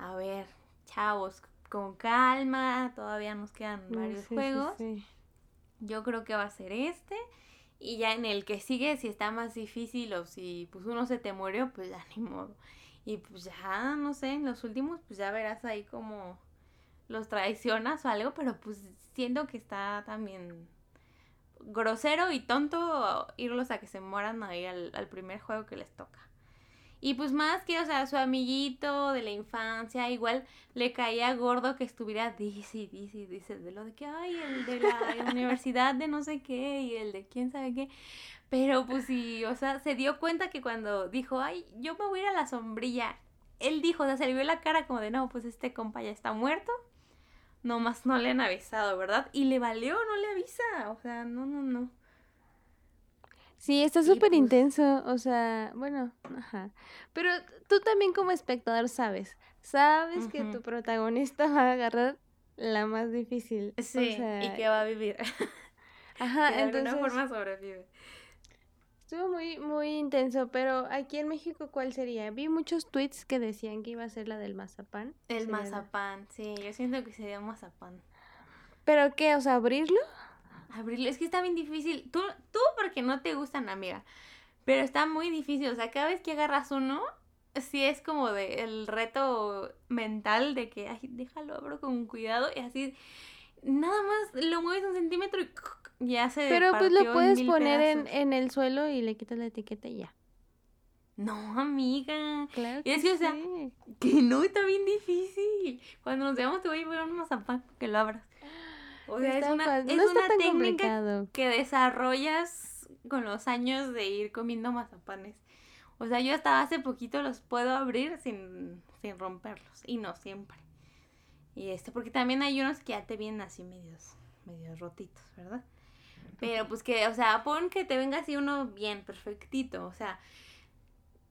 a ver, chavos, con calma, todavía nos quedan varios juegos. Yo creo que va a ser este. Y ya en el que sigue, si está más difícil o si pues uno se te murió, pues ya ni modo. Y pues ya, no sé, en los últimos, pues ya verás ahí como los traicionas o algo, pero pues siento que está también grosero y tonto irlos a que se mueran ahí al, al primer juego que les toca. Y pues más que, o sea, su amiguito de la infancia, igual le caía gordo que estuviera dice, dice, dice, de lo de que, ay, el de la universidad de no sé qué y el de quién sabe qué. Pero pues sí, o sea, se dio cuenta que cuando dijo, ay, yo me voy a ir a la sombrilla, él dijo, o sea, se le vio la cara como de, no, pues este compa ya está muerto. Nomás no le han avisado, ¿verdad? Y le valió, no le avisa. O sea, no, no, no. Sí, está súper pues intenso, o sea, bueno, ajá. Pero tú también como espectador sabes, sabes que tu protagonista va a agarrar la más difícil. Sí, y que va a vivir. Ajá, de entonces... alguna forma sobrevive. Estuvo muy, muy intenso, pero aquí en México, ¿cuál sería? Vi muchos tweets que decían que iba a ser la del mazapán. El mazapán, sí, yo siento que sería mazapán. ¿Pero qué? O sea, abrirlo. Abrirlo, es que está bien difícil. Tú, tú porque no te gustan, amiga. Pero está muy difícil. O sea, cada vez que agarras uno, sí es como de el reto mental de que, ay, déjalo, abro con cuidado. Y así, nada más lo mueves un centímetro y ya se Pero pues lo puedes poner en, en, el suelo y le quitas la etiqueta y ya. No, amiga. Claro. y es que, o sea, que no está bien difícil. Cuando nos veamos te voy a llevar un mazapán que lo abras. O sea, es una, técnica que desarrollas con los años de ir comiendo mazapanes. O sea, yo hasta hace poquito los puedo abrir sin, sin romperlos. Y no siempre. Y este, porque también hay unos que ya te vienen así medios, medios rotitos, ¿verdad? Pero pues que, o sea, pon que te venga así uno bien, perfectito. O sea,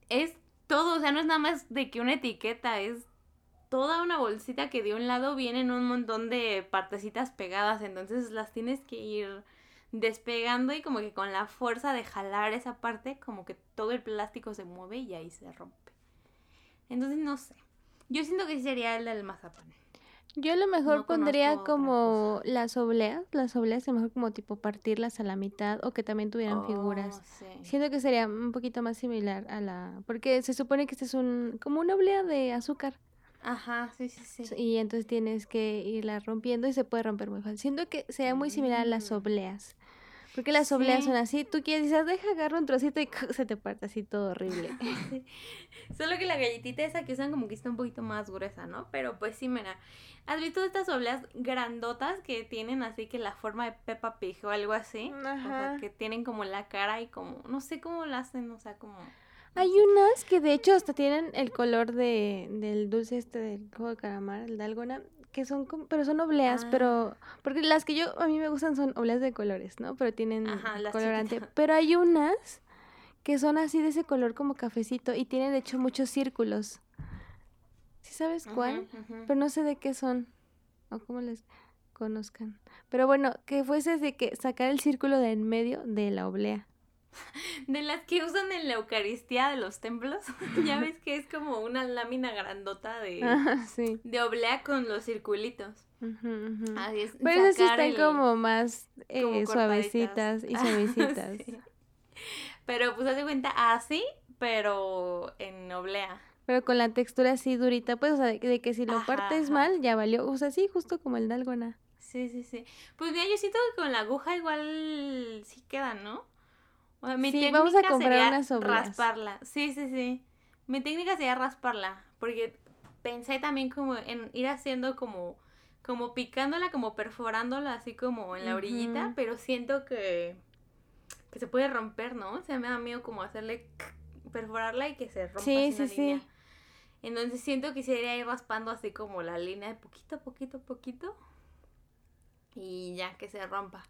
es todo, o sea, no es nada más de que una etiqueta, es toda una bolsita que de un lado vienen un montón de partecitas pegadas, entonces las tienes que ir despegando y como que con la fuerza de jalar esa parte, como que todo el plástico se mueve y ahí se rompe. Entonces no sé. Yo siento que sería el del mazapán. Yo a lo mejor pondría como las obleas, las obleas a lo mejor como tipo partirlas a la mitad o que también tuvieran oh, figuras. Siento que sería un poquito más similar a la porque se supone que este es un como una oblea de azúcar. Ajá, sí, sí, sí. Y entonces tienes que irla rompiendo y se puede romper muy fácil. Siento que sea muy similar a las mm. obleas. Porque las obleas son así, tú quieres, dices, deja, agarro un trocito y se te parte así todo horrible. Solo que la galletita esa que usan como que está un poquito más gruesa, ¿no? Pero pues sí, mira, ¿has visto estas obleas grandotas que tienen así que la forma de Peppa Pig o algo así? O sea, que tienen como la cara y como, no sé cómo la hacen, o sea, como... Hay unas que de hecho hasta tienen el color de, del dulce este del juego de caramar, el de alguna, que son como, pero son obleas, pero ah. porque las que yo a mí me gustan son obleas de colores, ¿no? Pero tienen colorante, pero hay unas que son así de ese color como cafecito y tienen de hecho muchos círculos. ¿Sí sabes cuál? Pero no sé de qué son o cómo les conozcan. Pero bueno, que fuese de que sacar el círculo de en medio de la oblea. de las que usan en la Eucaristía de los templos. ya ves que es como una lámina grandota de, Ah, sí. de oblea con los circulitos. Así es, Pero esas están el- como más eh, como suavecitas y cortaditas. suavecitas. Sí. Pero pues haz de cuenta así, pero en oblea. Pero con la textura así durita, pues, o sea, de, de que si lo Ajá, partes ajá. mal, ya valió. O sea, sí, justo como el dalgona. Sí, sí, sí. Pues mira, yo siento que con la aguja igual sí queda, ¿no? O sea, mi Sí, vamos a comprar sería unas rasparla. Sí, sí, sí. Mi técnica sería rasparla, porque pensé también como en ir haciendo como como picándola, como perforándola así como en la orillita, pero siento que que se puede romper, ¿no? O sea, me da miedo como hacerle perforarla y que se rompa Sí, así sí, la sí. línea. Entonces siento que sería ir raspando así como la línea de poquito a poquito a poquito y ya que se rompa.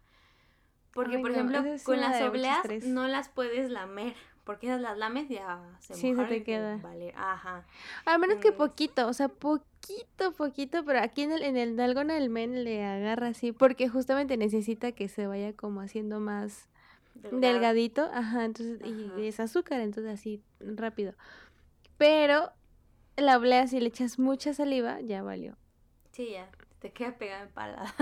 Porque, Ay, por no, ejemplo, con las obleas no las puedes lamer, porque esas las lames ya se Sí, se te queda. Vale, ajá. A menos que poquito, o sea, poquito, poquito, pero aquí en el, en el dalgona el men le agarra así, porque justamente necesita que se vaya como haciendo más delgado. delgadito, ajá, entonces, Ajá. y es azúcar, entonces así, rápido. Pero la oblea, si le echas mucha saliva, ya valió. Sí, ya, te queda pegada en palada.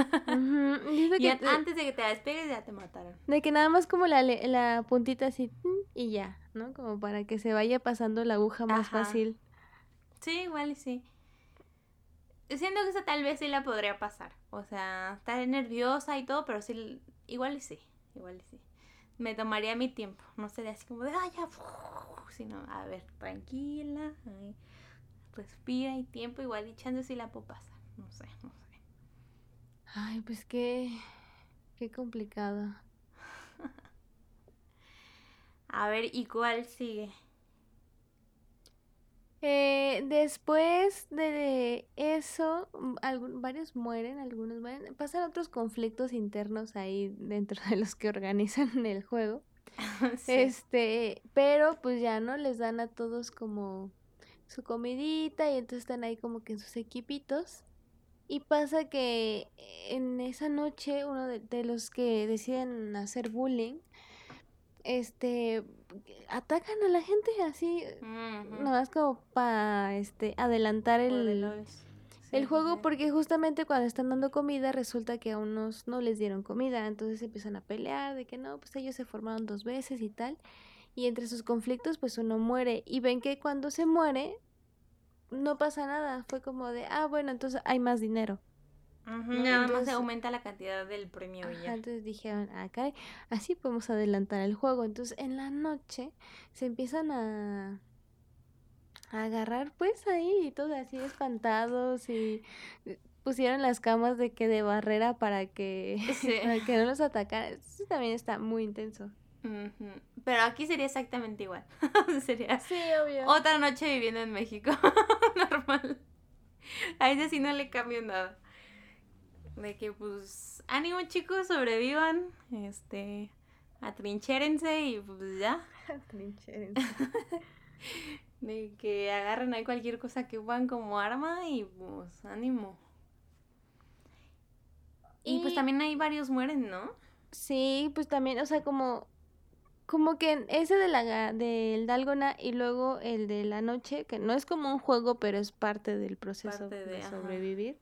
Y antes de que te despegues ya te mataron. de que nada más como la, la puntita así, mm, y ya, ¿no? Como para que se vaya pasando la aguja más Ajá. fácil. Sí, igual y sí. Siento que esa tal vez sí la podría pasar. O sea, estar nerviosa y todo, pero sí, igual y sí, igual y sí. Me tomaría mi tiempo. No sería así como de, ah, ya, sino, a ver, tranquila, ay, respira y tiempo, igual y chance sí la puedo pasar. No sé, no sé. Ay, pues qué, qué complicado. A ver, ¿y cuál sigue? Eh, después de eso, algún- varios mueren, algunos mueren. Pasan otros conflictos internos ahí dentro de los que organizan el juego. Sí. Este, pero pues ya no les dan a todos como su comidita y entonces están ahí como que en sus equipitos. Y pasa que en esa noche uno de, de los que deciden hacer bullying, este, atacan a la gente así, Ujú. nomás como para este, adelantar el, el sí, juego porque justamente cuando están dando comida resulta que a unos no les dieron comida, entonces empiezan a pelear de que no, pues ellos se formaron dos veces y tal. Y entre sus conflictos pues uno muere y ven que cuando se muere no pasa nada, fue como de, ah, bueno, entonces hay más dinero. Nada más se aumenta la cantidad del premio Ajá, ya. entonces dijeron, ah, caray, así podemos adelantar el juego. Entonces en la noche se empiezan a, a agarrar pues ahí y todos así espantados y eh, pusieron las camas de que de barrera para que, Sí. para que no los atacaran. Eso también está muy intenso. Pero aquí sería exactamente igual. sería Sí, obvio. otra noche viviendo en México. Normal. A ese sí no le cambio nada. De que pues ánimo chicos, sobrevivan. Este atrincherense y pues ya. De que agarren ahí cualquier cosa que puedan como arma y pues ánimo. Y, pues Y- también hay varios mueren, ¿no? Sí, pues también, o sea, como, como que ese de la, del Dalgona y luego el de la noche, que no es como un juego, pero es parte del proceso Parte de, de ajá. sobrevivir.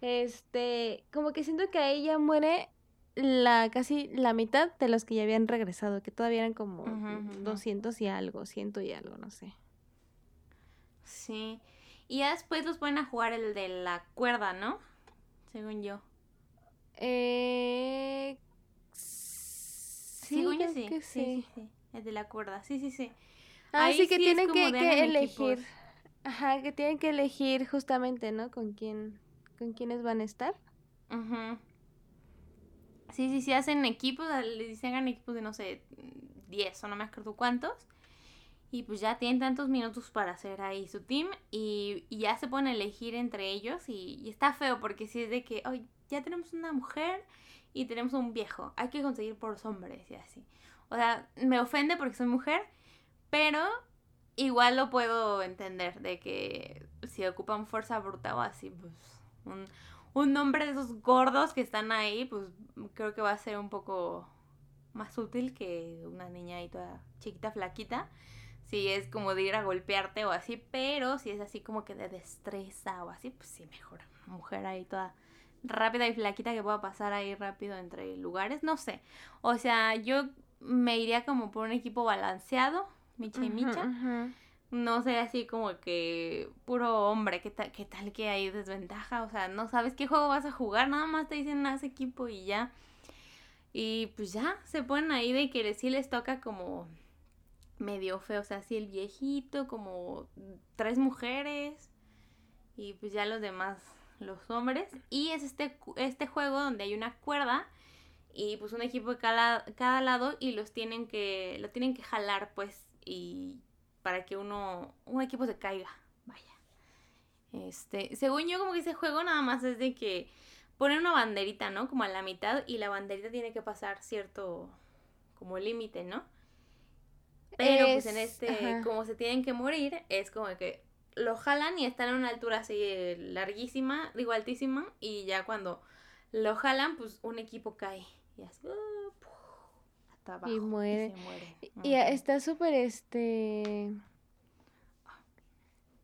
Este, como que siento que ahí ya muere la casi la mitad de los que ya habían regresado, que todavía eran como ujú. 200 y algo, ciento y algo, no sé. Sí. Y ya después los ponen a jugar el de la cuerda, ¿no? Según yo. Eh, sí, Según yo creo sí. que sí. sí. El de la cuerda. Sí, sí, sí. Ah, Ahí sí que tienen que, que elegir. equipos. Ajá, que tienen que elegir justamente, ¿no? Con quién, con quiénes van a estar. Ujú. Sí, sí, sí, hacen equipos, a- les dicen hagan equipos de no sé, 10 o no me acuerdo cuántos. Y pues ya tienen tantos minutos para hacer ahí su team y, y ya se pueden elegir entre ellos y, y está feo porque si es de que, hoy ya tenemos una mujer y tenemos un viejo, hay que conseguir por hombres y así. O sea, me ofende porque soy mujer, pero igual lo puedo entender de que si ocupan fuerza bruta o así, pues un, un hombre de esos gordos que están ahí, pues creo que va a ser un poco más útil que una niña ahí toda chiquita, flaquita. Si es como de ir a golpearte o así, pero si es así como que de destreza o así, pues sí, mejor. Mujer ahí toda rápida y flaquita que pueda pasar ahí rápido entre lugares, no sé. O sea, yo me iría como por un equipo balanceado, micha y micha. No sé, así como que puro hombre, ¿qué tal, ¿qué tal que hay desventaja? O sea, no sabes qué juego vas a jugar, nada más te dicen haz equipo y ya. Y pues ya, se ponen ahí de que sí les toca como medio feo, o sea, así el viejito, como tres mujeres y pues ya los demás, los hombres. Y es este, este juego donde hay una cuerda y pues un equipo de cada, cada lado y los tienen que, lo tienen que jalar pues y para que uno, un equipo se caiga, vaya. Este, según yo como que ese juego nada más es de que ponen una banderita, ¿no? Como a la mitad y la banderita tiene que pasar cierto como límite, ¿no? Pero pues en este, como se tienen que morir, es como que lo jalan y están a una altura así larguísima, digo altísima, y ya cuando lo jalan, pues un equipo cae. Y así, uh, hasta abajo. Y muere. Y, muere. y está súper este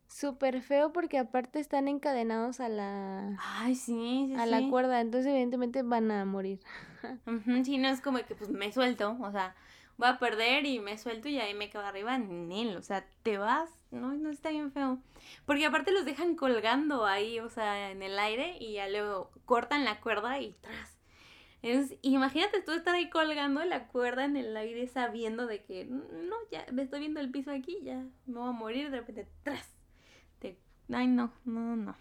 súper feo porque aparte están encadenados a la Ay, sí, sí a la cuerda, entonces evidentemente van a morir. sí, no es como que pues me suelto, o sea, voy a perder y me suelto y ahí me quedo arriba, él o sea, te vas, no, no está bien feo. Porque aparte los dejan colgando ahí, o sea, en el aire y ya luego cortan la cuerda y tras. Entonces, imagínate tú estar ahí colgando la cuerda en el aire sabiendo de que no, ya me estoy viendo el piso aquí, ya me voy a morir de repente, tras Ay, no, no, no.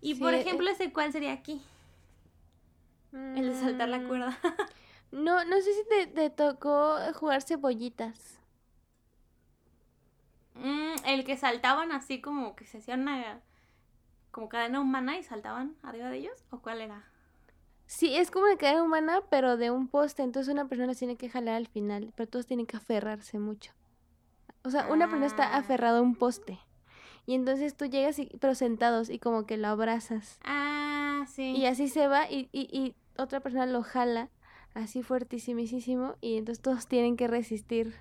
Y por eh, ejemplo, ese cuál sería aquí. El de saltar la mm, cuerda. no, no sé si te, te tocó jugar cebollitas. Mm, el que saltaban así como que se hacían una como cadena humana y saltaban arriba de ellos, ¿o cuál era? Sí, es como una cadena humana, pero de un poste, entonces una persona tiene que jalar al final, pero todos tienen que aferrarse mucho. O sea, una persona está ah. aferrada a un poste. Y entonces tú llegas, y, pero sentados, y como que lo abrazas. Ah, sí. Y así se va, y, y, y otra persona lo jala, así fuertísimísimo, y entonces todos tienen que resistir.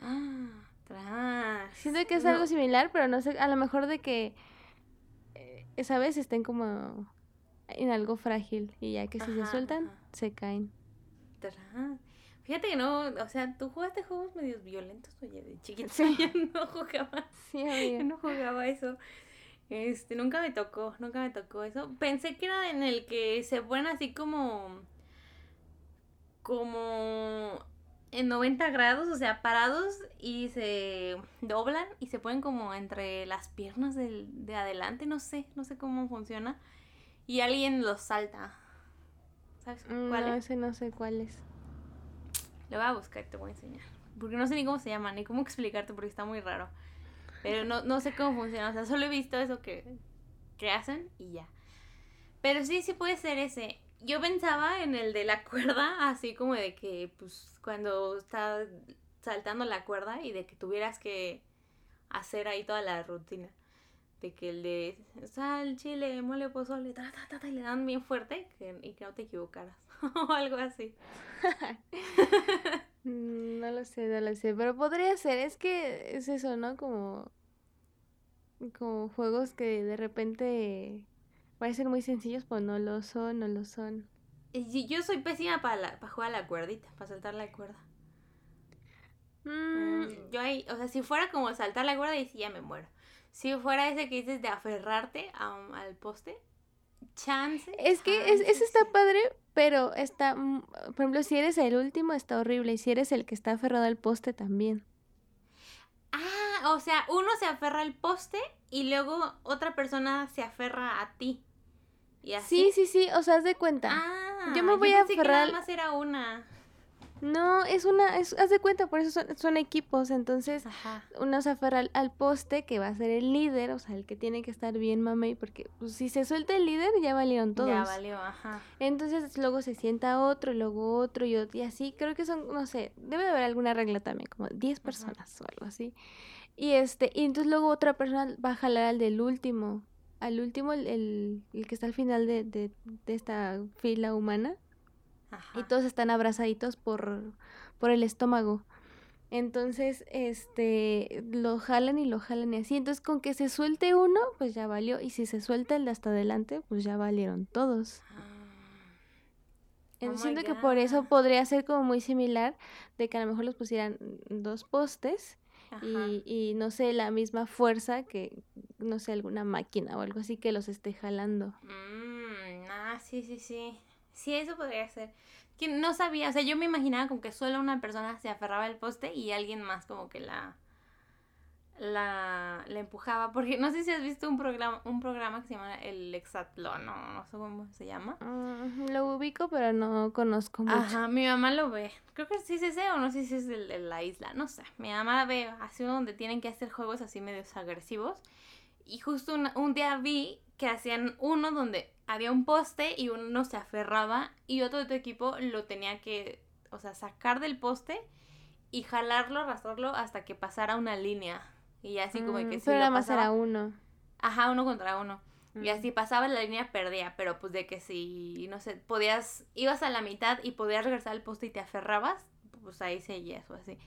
Ah, Siento que es algo similar, pero no sé, a lo mejor de que, eh, esa vez estén como en algo frágil, y ya que si se sueltan, se caen. Fíjate que no, o sea, tú jugaste juegos medios violentos, oye, de chiquita sí. yo no jugaba. Sí, yo no jugaba eso. Este, nunca me tocó, nunca me tocó eso. Pensé que era en el que se ponen así como como en 90 grados, o sea, parados y se doblan y se ponen como entre las piernas del, de adelante, no sé, no sé cómo funciona. Y alguien los salta. ¿Sabes mm, cuál no, ese no sé cuál es. Lo voy a buscar y te voy a enseñar. Porque no sé ni cómo se llama, ni cómo explicarte porque está muy raro. Pero no, no sé cómo funciona. O sea, solo he visto eso que, que hacen y ya. Pero sí, sí puede ser ese. Yo pensaba en el de la cuerda, así como de que, pues, cuando está saltando la cuerda y de que tuvieras que hacer ahí toda la rutina. De que el de sal, chile, mole, pozole, ta, ta, ta, y le dan bien fuerte y que no te equivocaras. o algo así. Mm, no lo sé, no lo sé, pero podría ser, es que es eso, ¿no? Como, como juegos que de repente parecen muy sencillos, pues no lo son, no lo son. Yo soy pésima para, para jugar a la cuerdita, para saltar la cuerda. Mm. Yo ahí, o sea, si fuera como saltar la cuerda, y sí ya me muero. Si fuera ese que dices de aferrarte al poste, chance. Es que es, eso está padre, pero está, mm, por ejemplo, si eres el último está horrible y si eres el que está aferrado al poste también. Ah, o sea, uno se aferra al poste y luego otra persona se aferra a ti. ¿Y así? Sí, sí, sí, o sea, haz de cuenta. Ah, yo me voy a aferrar. Que nada más era una. No, es una, es, haz de cuenta, por eso son, equipos, entonces uno se aferra al, poste que va a ser el líder, o sea, el que tiene que estar bien mamey, porque pues, si se suelta el líder ya valieron todos. Ya valió, ajá. Entonces luego se sienta otro, luego otro y, otro, y así, creo que son, no sé, debe de haber alguna regla también, como 10 personas o algo así. Y este, y entonces luego otra persona va a jalar al del último, al último, el, el, que está al final de, de, de esta fila humana y todos están abrazaditos por, por el estómago. Entonces, este, lo jalan y lo jalan y así. Entonces, con que se suelte uno, pues ya valió. Y si se suelta el de hasta adelante, pues ya valieron todos. Ah. Oh siento que por eso podría ser como muy similar de que a lo mejor los pusieran dos postes y, y, no sé, la misma fuerza que, no sé, alguna máquina o algo así que los esté jalando. Mm, ah, sí, sí, sí. Sí, eso podría ser que no sabía, o sea, yo me imaginaba como que solo una persona se aferraba al poste y alguien más como que la la, empujaba, porque no sé si has visto un programa, un programa que se llama el Exatlón, no, no sé cómo se llama. Mm, lo ubico, pero no conozco mucho. Ajá, mi mamá lo ve. Creo que sí es ese o no sé si es el de la isla, no sé. Mi mamá ve así donde tienen que hacer juegos así medios agresivos. Y justo un día vi que hacían uno donde había un poste y uno se aferraba y otro de tu equipo lo tenía que, o sea, sacar del poste y jalarlo, arrastrarlo hasta que pasara una línea. Y así como que mm, si Pero nada más era uno. Ajá, uno contra uno. Y mm. así pasaba la línea, perdía, pero pues de que si, no sé, podías, ibas a la mitad y podías regresar al poste y te aferrabas, pues ahí seguías o así.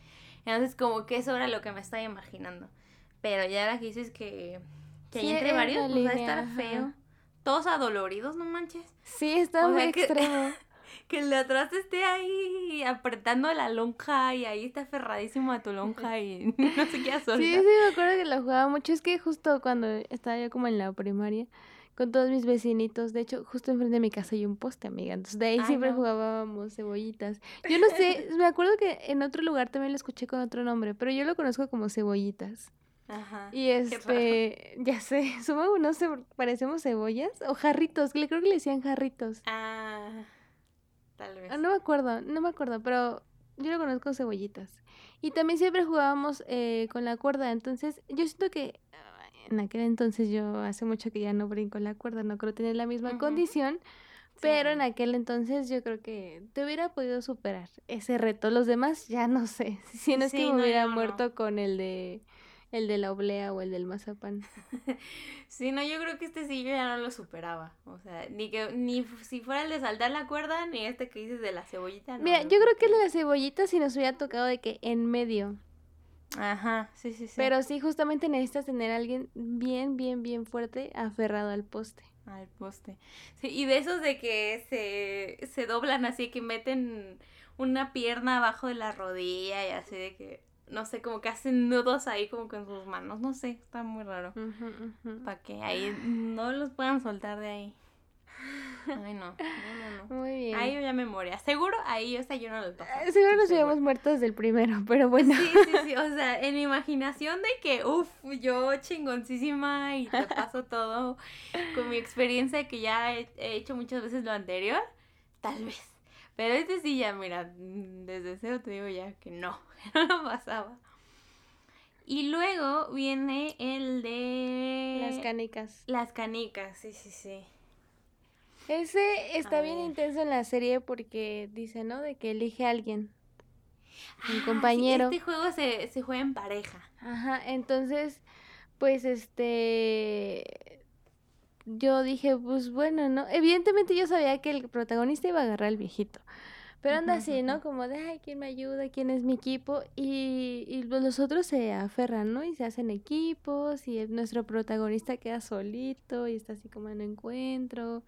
Entonces como que eso era lo que me estaba imaginando. Pero ya ahora que dices que, que entre varios, pues va a estar feo todos adoloridos, no manches. Sí, está muy extremo. Que, el de atrás esté ahí apretando la lonja y ahí está aferradísimo a tu lonja y no sé qué hacer. Sí, sí, me acuerdo que lo jugaba mucho. Es que justo cuando estaba yo como en la primaria, con todos mis vecinitos, de hecho, justo enfrente de mi casa hay un poste, amiga. Entonces de ahí siempre jugábamos cebollitas. Yo no sé, me acuerdo que en otro lugar también lo escuché con otro nombre, pero yo lo conozco como cebollitas. Ajá. Y este, ya sé, supongo, no sé, parecemos cebollas o jarritos, creo que le decían jarritos. Ah, tal vez. Ah, no me acuerdo, no me acuerdo, pero yo lo conozco cebollitas. Y también siempre jugábamos eh, con la cuerda, entonces yo siento que ah, en aquel entonces yo hace mucho que ya no brinco la cuerda, no creo tener la misma condición. Pero en aquel entonces yo creo que te hubiera podido superar ese reto. Los demás ya no sé. Si no es que me hubiera muerto con el de el de la oblea o el del mazapán. sí, no, yo creo que este sí yo ya no lo superaba. O sea, ni que ni si fuera el de saltar la cuerda, ni este que dices de la cebollita. Mira, yo creo que el de la cebollita si nos hubiera tocado de que en medio. Ajá, sí, sí, sí. Pero sí, justamente necesitas tener a alguien bien, bien, bien fuerte aferrado al poste. Al poste. Sí, y de esos de que se, se doblan así, que meten una pierna abajo de la rodilla y así de que no sé, como que hacen nudos ahí como con sus manos, no sé, está muy raro. Para que ahí no los puedan soltar de ahí. Ay, no, no, no, Muy bien. Ahí yo ya me moría. Seguro ahí, o sea, yo no lo toco. Eh, seguro nos hubiéramos muerto desde el primero, pero bueno. Sí, sí, sí, o sea, en mi imaginación de que, uff, yo chingoncísima y te paso todo con mi experiencia de que ya he hecho muchas veces lo anterior, tal vez. Pero este sí ya, mira, desde cero te digo ya que no, no pasaba. Y luego viene el de... Las canicas. Las canicas, sí, sí, sí. Ese está bien intenso en la serie porque dice, ¿no? De que elige a alguien. Un ah, compañero. este juego se, se juega en pareja. Ajá, entonces, pues este yo dije, pues bueno, ¿no? Evidentemente yo sabía que el protagonista iba a agarrar al viejito. Pero anda así, ¿no? Como de, ay, ¿quién me ayuda? ¿Quién es mi equipo? Y, y los otros se aferran, ¿no? Y se hacen equipos y nuestro protagonista queda solito y está así como en encuentro.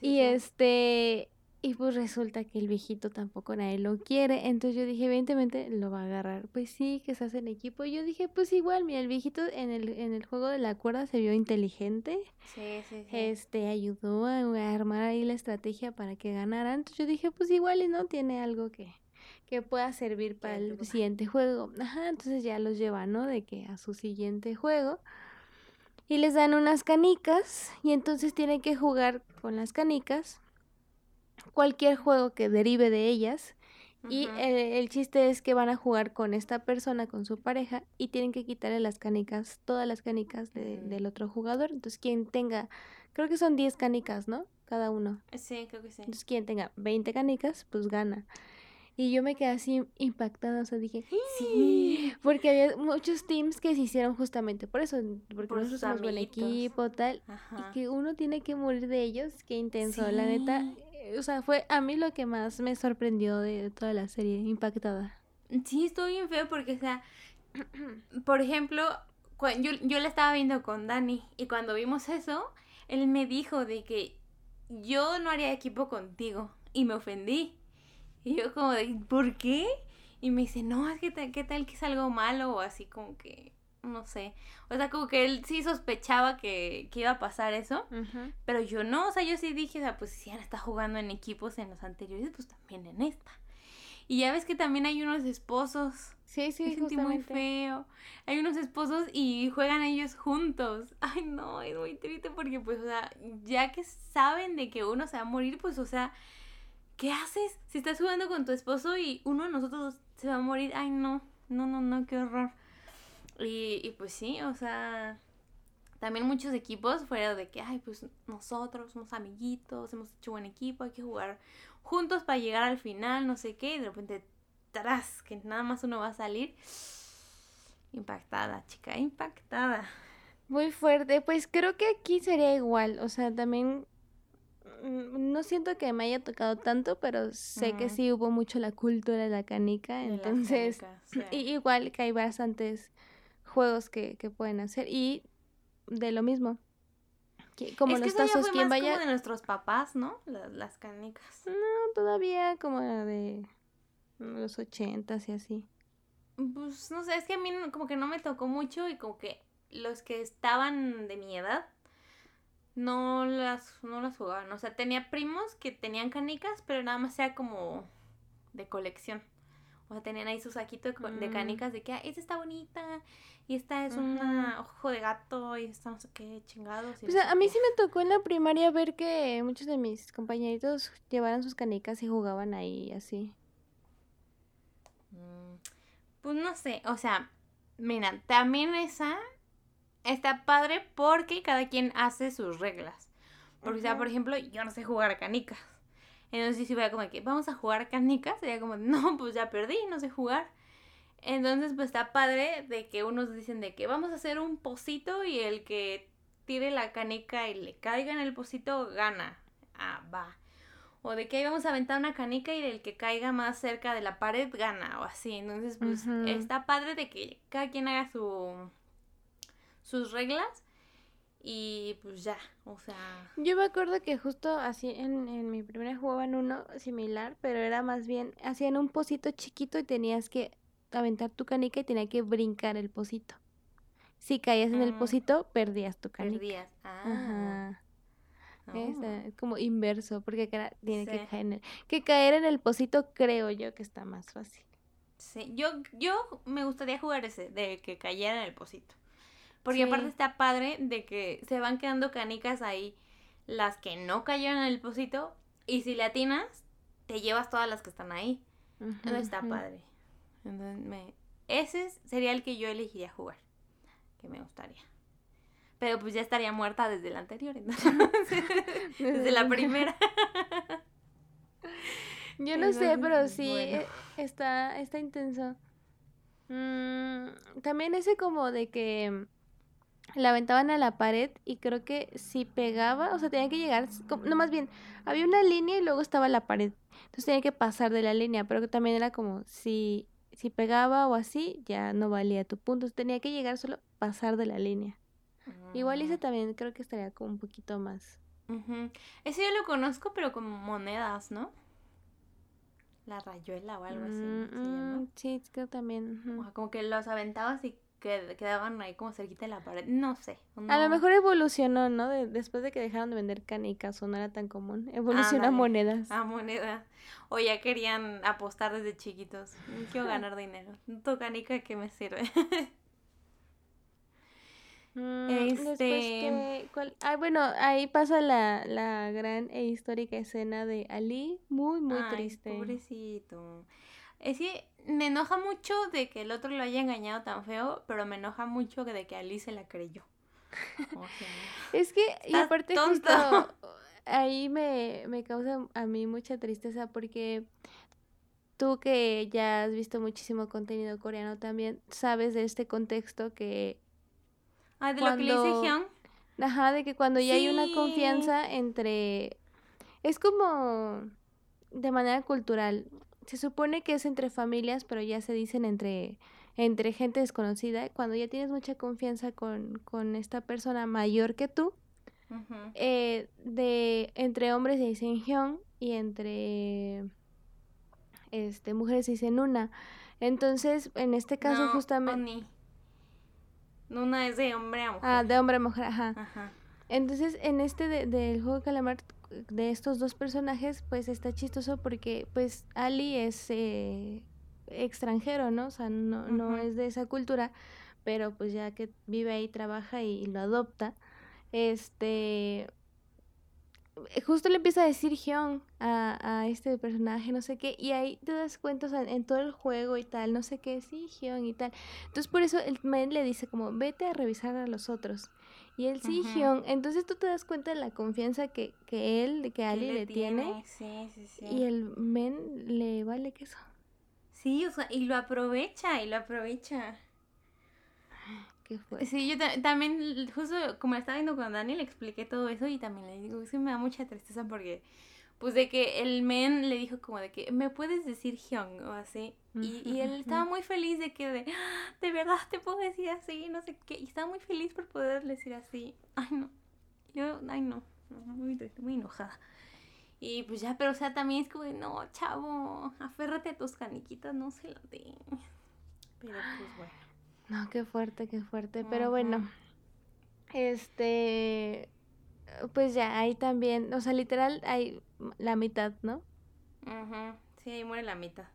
y este, y pues resulta que el viejito tampoco nadie lo quiere. Entonces yo dije, evidentemente lo va a agarrar. Pues sí, que se hace en equipo. Y yo dije, pues igual, mira, el viejito en el, en el juego de la cuerda se vio inteligente. Sí, sí, sí. Este, ayudó a, armar ahí la estrategia para que ganara. Entonces yo dije, pues igual y no tiene algo que, que pueda servir para el siguiente juego. Ajá, entonces ya los lleva, ¿no? De que a su siguiente juego. Y les dan unas canicas y entonces tienen que jugar con las canicas cualquier juego que derive de ellas. Y el, chiste es que van a jugar con esta persona, con su pareja, y tienen que quitarle las canicas, todas las canicas mm. del otro jugador. Entonces, quien tenga, creo que son 10 canicas, ¿no? Cada uno. Sí, creo que sí. Entonces, quien tenga 20 canicas, pues gana. Y yo me quedé así impactada, o sea, dije, sí, porque había muchos teams que se hicieron justamente por eso, porque nosotros somos buen equipo, tal, y que uno tiene que morir de ellos, qué intenso, la neta, o sea, fue a mí lo que más me sorprendió de toda la serie, impactada. Sí, estoy bien feo porque, o sea, por ejemplo, yo, yo la estaba viendo con Dani y cuando vimos eso, él me dijo de que yo no haría equipo contigo y me ofendí. Y yo como de, ¿por qué? Y me dice, no, es que qué tal que es algo malo o así como que, no sé. O sea, como que él sí sospechaba que, que iba a pasar eso, pero yo no, o sea, yo sí dije, o sea, pues si han está jugando en equipos en los anteriores, pues también en esta. Y ya ves que también hay unos esposos. Sí, sí, me sentí muy feo. Hay unos esposos y juegan ellos juntos. Ay, no, es muy triste porque, pues, o sea, ya que saben de que uno se va a morir, pues, o sea, ¿qué haces? Si estás jugando con tu esposo y uno de nosotros se va a morir, ay, no, no, no, no, qué horror. Y, y pues sí, o sea, también muchos equipos fuera de que, ay, pues nosotros somos amiguitos, hemos hecho buen equipo, hay que jugar juntos para llegar al final, no sé qué, y de repente, tras, que nada más uno va a salir. Impactada, chica, impactada. Muy fuerte, pues creo que aquí sería igual, o sea, también mm, no siento que me haya tocado tanto, pero sé que sí hubo mucho la cultura de la canica, entonces igual que hay bastantes juegos que, que pueden hacer y de lo mismo como es que los quien vaya de nuestros papás, ¿no? Las, canicas. No, todavía como de los ochentas y así. Pues no sé, es que a mí como que no me tocó mucho y como que los que estaban de mi edad no las, no las jugaban. O sea, tenía primos que tenían canicas, pero nada más era como de colección. O sea, tenían ahí su saquito de, mm. canicas de que, ah, esta está bonita, y esta es un ojo de gato, y esta no sé qué chingados. Pues a, mí sí me tocó en la primaria ver que muchos de mis compañeritos llevaran sus canicas y jugaban ahí, así. Mm, pues no sé, o sea, mira, también esa está padre porque cada quien hace sus reglas. Porque, o sea, por ejemplo, yo no sé jugar a canicas. Entonces si voy a como que vamos a jugar canicas, sería como, no, pues ya perdí, no sé jugar. Entonces pues está padre de que unos dicen de que vamos a hacer un pocito y el que tire la canica y le caiga en el pocito gana. Ah, va. O de que ahí vamos a aventar una canica y el que caiga más cerca de la pared gana o así. Entonces pues está padre de que cada quien haga su sus reglas y pues ya, o sea... Yo me acuerdo que justo así en, en mi primera jugaban uno similar, pero era más bien, hacían un pocito chiquito y tenías que aventar tu canica y tenía que brincar el pocito. Si caías en el mm. pocito, perdías tu canica. Perdías. Ah. Ajá. Es, oh. como inverso, porque tiene que caer en el, que caer en el pocito creo yo que está más fácil. Sí, yo, yo me gustaría jugar ese, de que cayera en el pocito. Porque aparte está padre de que se van quedando canicas ahí, las que no cayeron en el pocito, y si le atinas, te llevas todas las que están ahí. Entonces está padre. Entonces me... Ese sería el que yo elegiría jugar, que me gustaría. Pero pues ya estaría muerta desde la anterior, entonces, desde la primera. Yo no sé, pero sí eh, está, está intenso. Mm, también ese como de que la aventaban a la pared y creo que si pegaba, o sea, tenía que llegar, no más bien, había una línea y luego estaba la pared. Entonces tenía que pasar de la línea, pero que también era como si, si pegaba o así, ya no valía tu punto. tenía que llegar solo pasar de la línea. Igual ese mm. también creo que estaría como un poquito más. Ese yo lo conozco, pero como monedas, ¿no? La rayuela o algo así. Mm, mm, sí, creo también. como que los aventabas y quedaban ahí como cerquita de la pared. No sé. A lo mejor evolucionó, ¿no? después de que dejaron de vender canicas o no era tan común. Evolucionó a monedas. A monedas. O ya querían apostar desde chiquitos. Quiero ganar dinero. Tu canica que me sirve. Mm, este... Ah, bueno, ahí pasa la, la gran e histórica escena de Ali. Muy, muy Ay, triste. Pobrecito. Es que me enoja mucho de que el otro lo haya engañado tan feo, pero me enoja mucho de que Ali se la creyó. es que, y aparte justo ahí me, me causa a mí mucha tristeza porque tú que ya has visto muchísimo contenido coreano también, sabes de este contexto que... Ah, de lo que le dice Hyun. Ajá, de que cuando ya hay una confianza entre es como de manera cultural. Se supone que es entre familias, pero ya se dicen entre, entre gente desconocida. Cuando ya tienes mucha confianza con, con esta persona mayor que tú, eh, de entre hombres se dicen hyun y entre este mujeres se dicen nuna. Entonces, en este caso justamente... Nuna es de hombre a mujer. Ah, de hombre a mujer, ajá. Entonces, en este del de, juego de calamar de estos dos personajes, pues está chistoso porque pues Ali es eh, extranjero, ¿no? O sea, no, no es de esa cultura, pero pues ya que vive ahí, trabaja y, lo adopta, este, justo le empieza a decir Hyun a, a, este personaje, no sé qué, y ahí te das cuenta, o sea, en todo el juego y tal, no sé qué, sí, Hyun y tal. Entonces por eso el men le dice como, vete a revisar a los otros. Y él sí, Hyun. Entonces tú te das cuenta de la confianza que, que él, que Ali le, tiene. Sí, sí, sí. Y el men le vale queso. Sí, o sea, y lo aprovecha, y lo aprovecha. Qué. Sí, yo también, justo como estaba viendo con Dani, le expliqué todo eso y también le digo, es que me da mucha tristeza porque pues de que el men le dijo como de que me puedes decir Hyung o así y, y él estaba muy feliz de que de, ¡Ah! de verdad te puedo decir así no sé qué y estaba muy feliz por poderle decir así. Ay no. Yo ay no muy muy enojada. Y pues ya pero o sea también es como de no chavo aférrate a tus caniquitas no se la den pero pues bueno. No qué fuerte qué fuerte. Pero bueno este pues ya ahí también o sea literal hay la mitad, ¿no? Ajá, sí, ahí muere la mitad.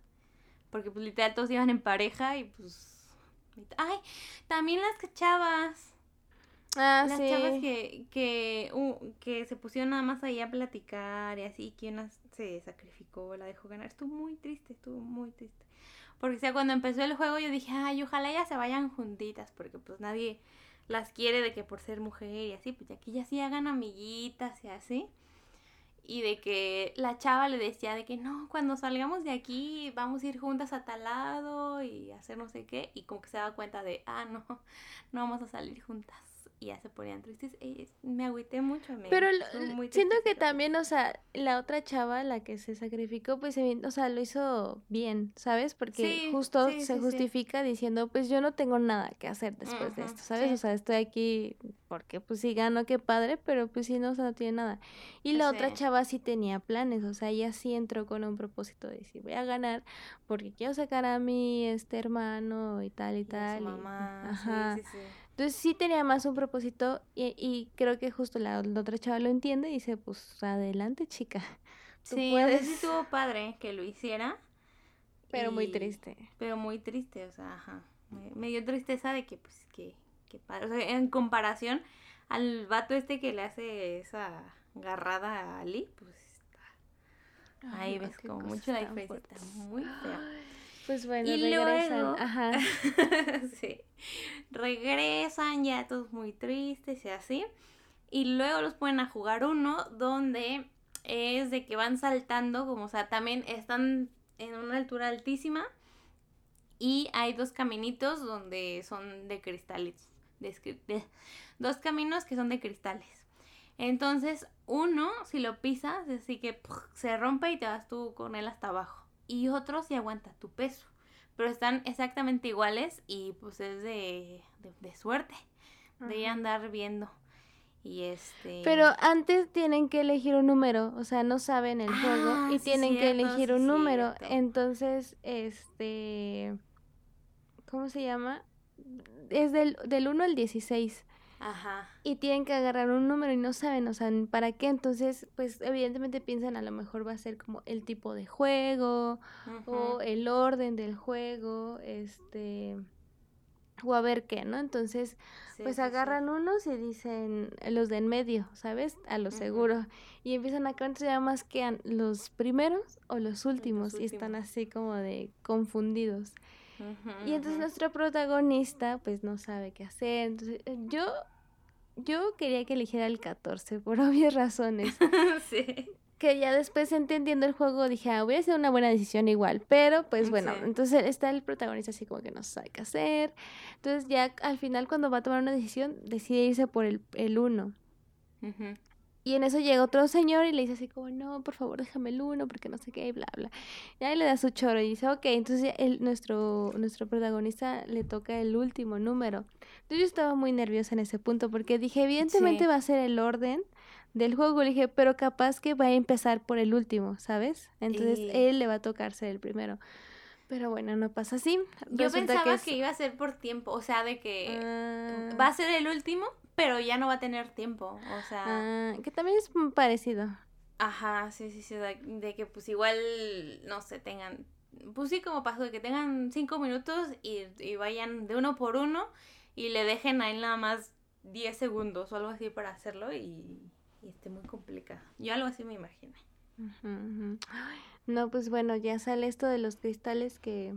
Porque pues literal todos iban en pareja y pues... Ay, también las chavas. Ah, las chavas que, que, uh, que se pusieron nada más ahí a platicar y así, que una se sacrificó, la dejó ganar. Estuvo muy triste, estuvo muy triste. Porque o sea, cuando empezó el juego yo dije, ay, ojalá ellas se vayan juntitas, porque pues nadie las quiere de que por ser mujer y así, pues ya sí hagan amiguitas y así y de que la chava le decía de que no, cuando salgamos de aquí vamos a ir juntas a tal lado y hacer no sé qué y como que se daba cuenta de, ah, no, no vamos a salir juntas y ya se ponían tristes. Y me agüité mucho. Me Pero siento que también, o sea, la otra chava, la que se sacrificó, pues, o sea, lo hizo bien, ¿sabes? Porque justo se justifica diciendo, pues yo no tengo nada que hacer después de esto, ¿sabes? O sea, estoy aquí porque pues sí gano, qué padre, pero pues sí, no, o sea, no tiene nada. Y la otra chava sí tenía planes, o sea, ella sí entró con un propósito de decir, voy a ganar porque quiero sacar a mi este hermano y tal y, tal. mamá. Ajá. Sí, sí, entonces sí tenía más un propósito y, y creo que justo la, otra chava lo entiende y dice, pues adelante chica. sí, puedes. sí estuvo padre que lo hiciera. Pero muy triste. Pero muy triste, o sea, ajá. Me, dio tristeza de que, pues, que, que padre. O sea, en comparación al vato este que le hace esa agarrada a Ali, pues está... Ahí ves como mucho la diferencia. Está muy fea. Pues bueno, y regresan. Luego, Ajá. sí. Regresan ya todos muy tristes y así. Y luego los ponen a jugar uno donde es de que van saltando, como o sea, también están en una altura altísima. Y hay dos caminitos donde son de cristales. dos caminos que son de cristales. Entonces, uno, si lo pisas, así que se rompe y te vas tú con él hasta abajo y otro sí aguanta tu peso. Pero están exactamente iguales y pues es de, de, suerte, de andar viendo. Y este... Pero antes tienen que elegir un número, o sea, no saben el juego ah, y tienen que elegir un número. Entonces, este... ¿Cómo se llama? Es del, del 1 al 16. Ajá. Y tienen que agarrar un número y no saben, o sea, para qué. Entonces, pues evidentemente piensan a lo mejor va a ser como el tipo de juego o el orden del juego, este o a ver qué, ¿no? Entonces, pues agarran unos y dicen los de en medio, ¿sabes? A lo seguro. Y empiezan a ya más que los primeros o los últimos, y están así como de confundidos y entonces nuestro protagonista pues no sabe qué hacer. Entonces eh, yo, yo quería que eligiera el 14 por obvias razones. sí. Que ya después entendiendo el juego dije, ah, voy a hacer una buena decisión igual. Pero pues bueno, entonces está el protagonista así como que no sabe qué hacer. Entonces ya al final cuando va a tomar una decisión decide irse por el, el 1. Y en eso llega otro señor y le dice así como, no, por favor, déjame el uno, porque no sé qué, y bla, bla. Y ahí le da su choro y dice, ok, entonces el, nuestro, nuestro protagonista le toca el último número. Entonces yo estaba muy nerviosa en ese punto porque dije, evidentemente va a ser el orden del juego. Le dije, pero capaz que va a empezar por el último, ¿sabes? Entonces él le va a tocar ser el primero. Pero bueno, no pasa así. Yo pensaba que, iba a ser por tiempo, o sea, de que ah. va a ser el último, pero ya no va a tener tiempo, o sea... Ah, que también es parecido. Ajá, sí, sí, sí, de, que pues igual, no sé, tengan... Pues sí, como pasó, de que tengan cinco minutos y, y vayan de uno por uno y le dejen ahí nada más diez segundos o algo así para hacerlo y, y esté muy complicado. Yo algo así me imaginé. No, pues bueno, ya sale esto de los cristales que,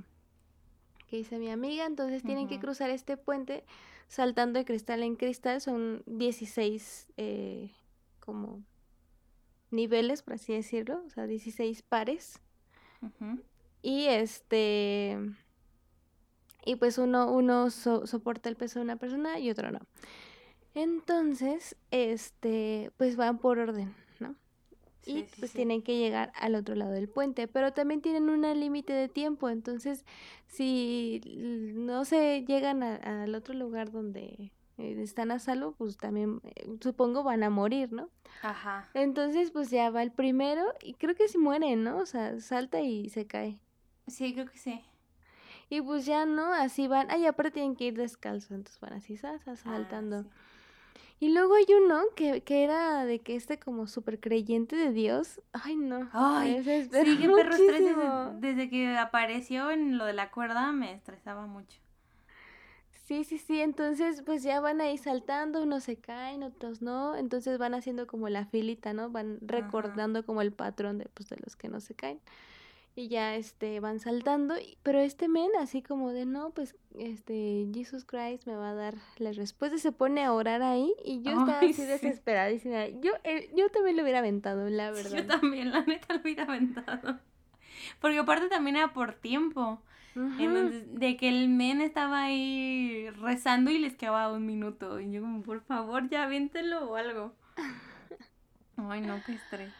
que dice mi amiga, entonces tienen que cruzar este puente saltando de cristal en cristal, son 16 eh, como niveles, por así decirlo, o sea, 16 pares. Y este... Y pues uno, uno soporta el peso de una persona y otro no. Entonces, este, pues van por orden, y pues tienen que llegar al otro lado del puente, pero también tienen un límite de tiempo, entonces si no se llegan al otro lugar donde eh, están a salvo, pues también eh, supongo van a morir, ¿no? Ajá. Entonces pues ya va el primero y creo que se muere, ¿no? O sea, salta y se cae. Sí, creo que sí. Y pues ya no, así van, ay, aparte tienen que ir descalzos, entonces van así, ah, saltando. Y luego hay uno que, que era de que este como súper creyente de Dios. Ay, no. Ay, sí, qué perro estrés desde, que apareció en lo de la cuerda me estresaba mucho. Sí, sí, sí, entonces pues ya van ahí saltando, unos se caen, otros no, entonces van haciendo como la filita, ¿no? Van recordando como el patrón de, pues, de los que no se caen y ya este van saltando, pero este men así como de no, pues este Jesus Christ me va a dar la respuesta, se pone a orar ahí y yo estaba así desesperada yo eh, yo también lo hubiera aventado, la verdad. Yo también, la neta lo hubiera aventado. Porque aparte también era por tiempo. de que el men estaba ahí rezando y les quedaba un minuto. Y yo como, por favor, ya avéntelo o algo. Ay, no, qué estrés.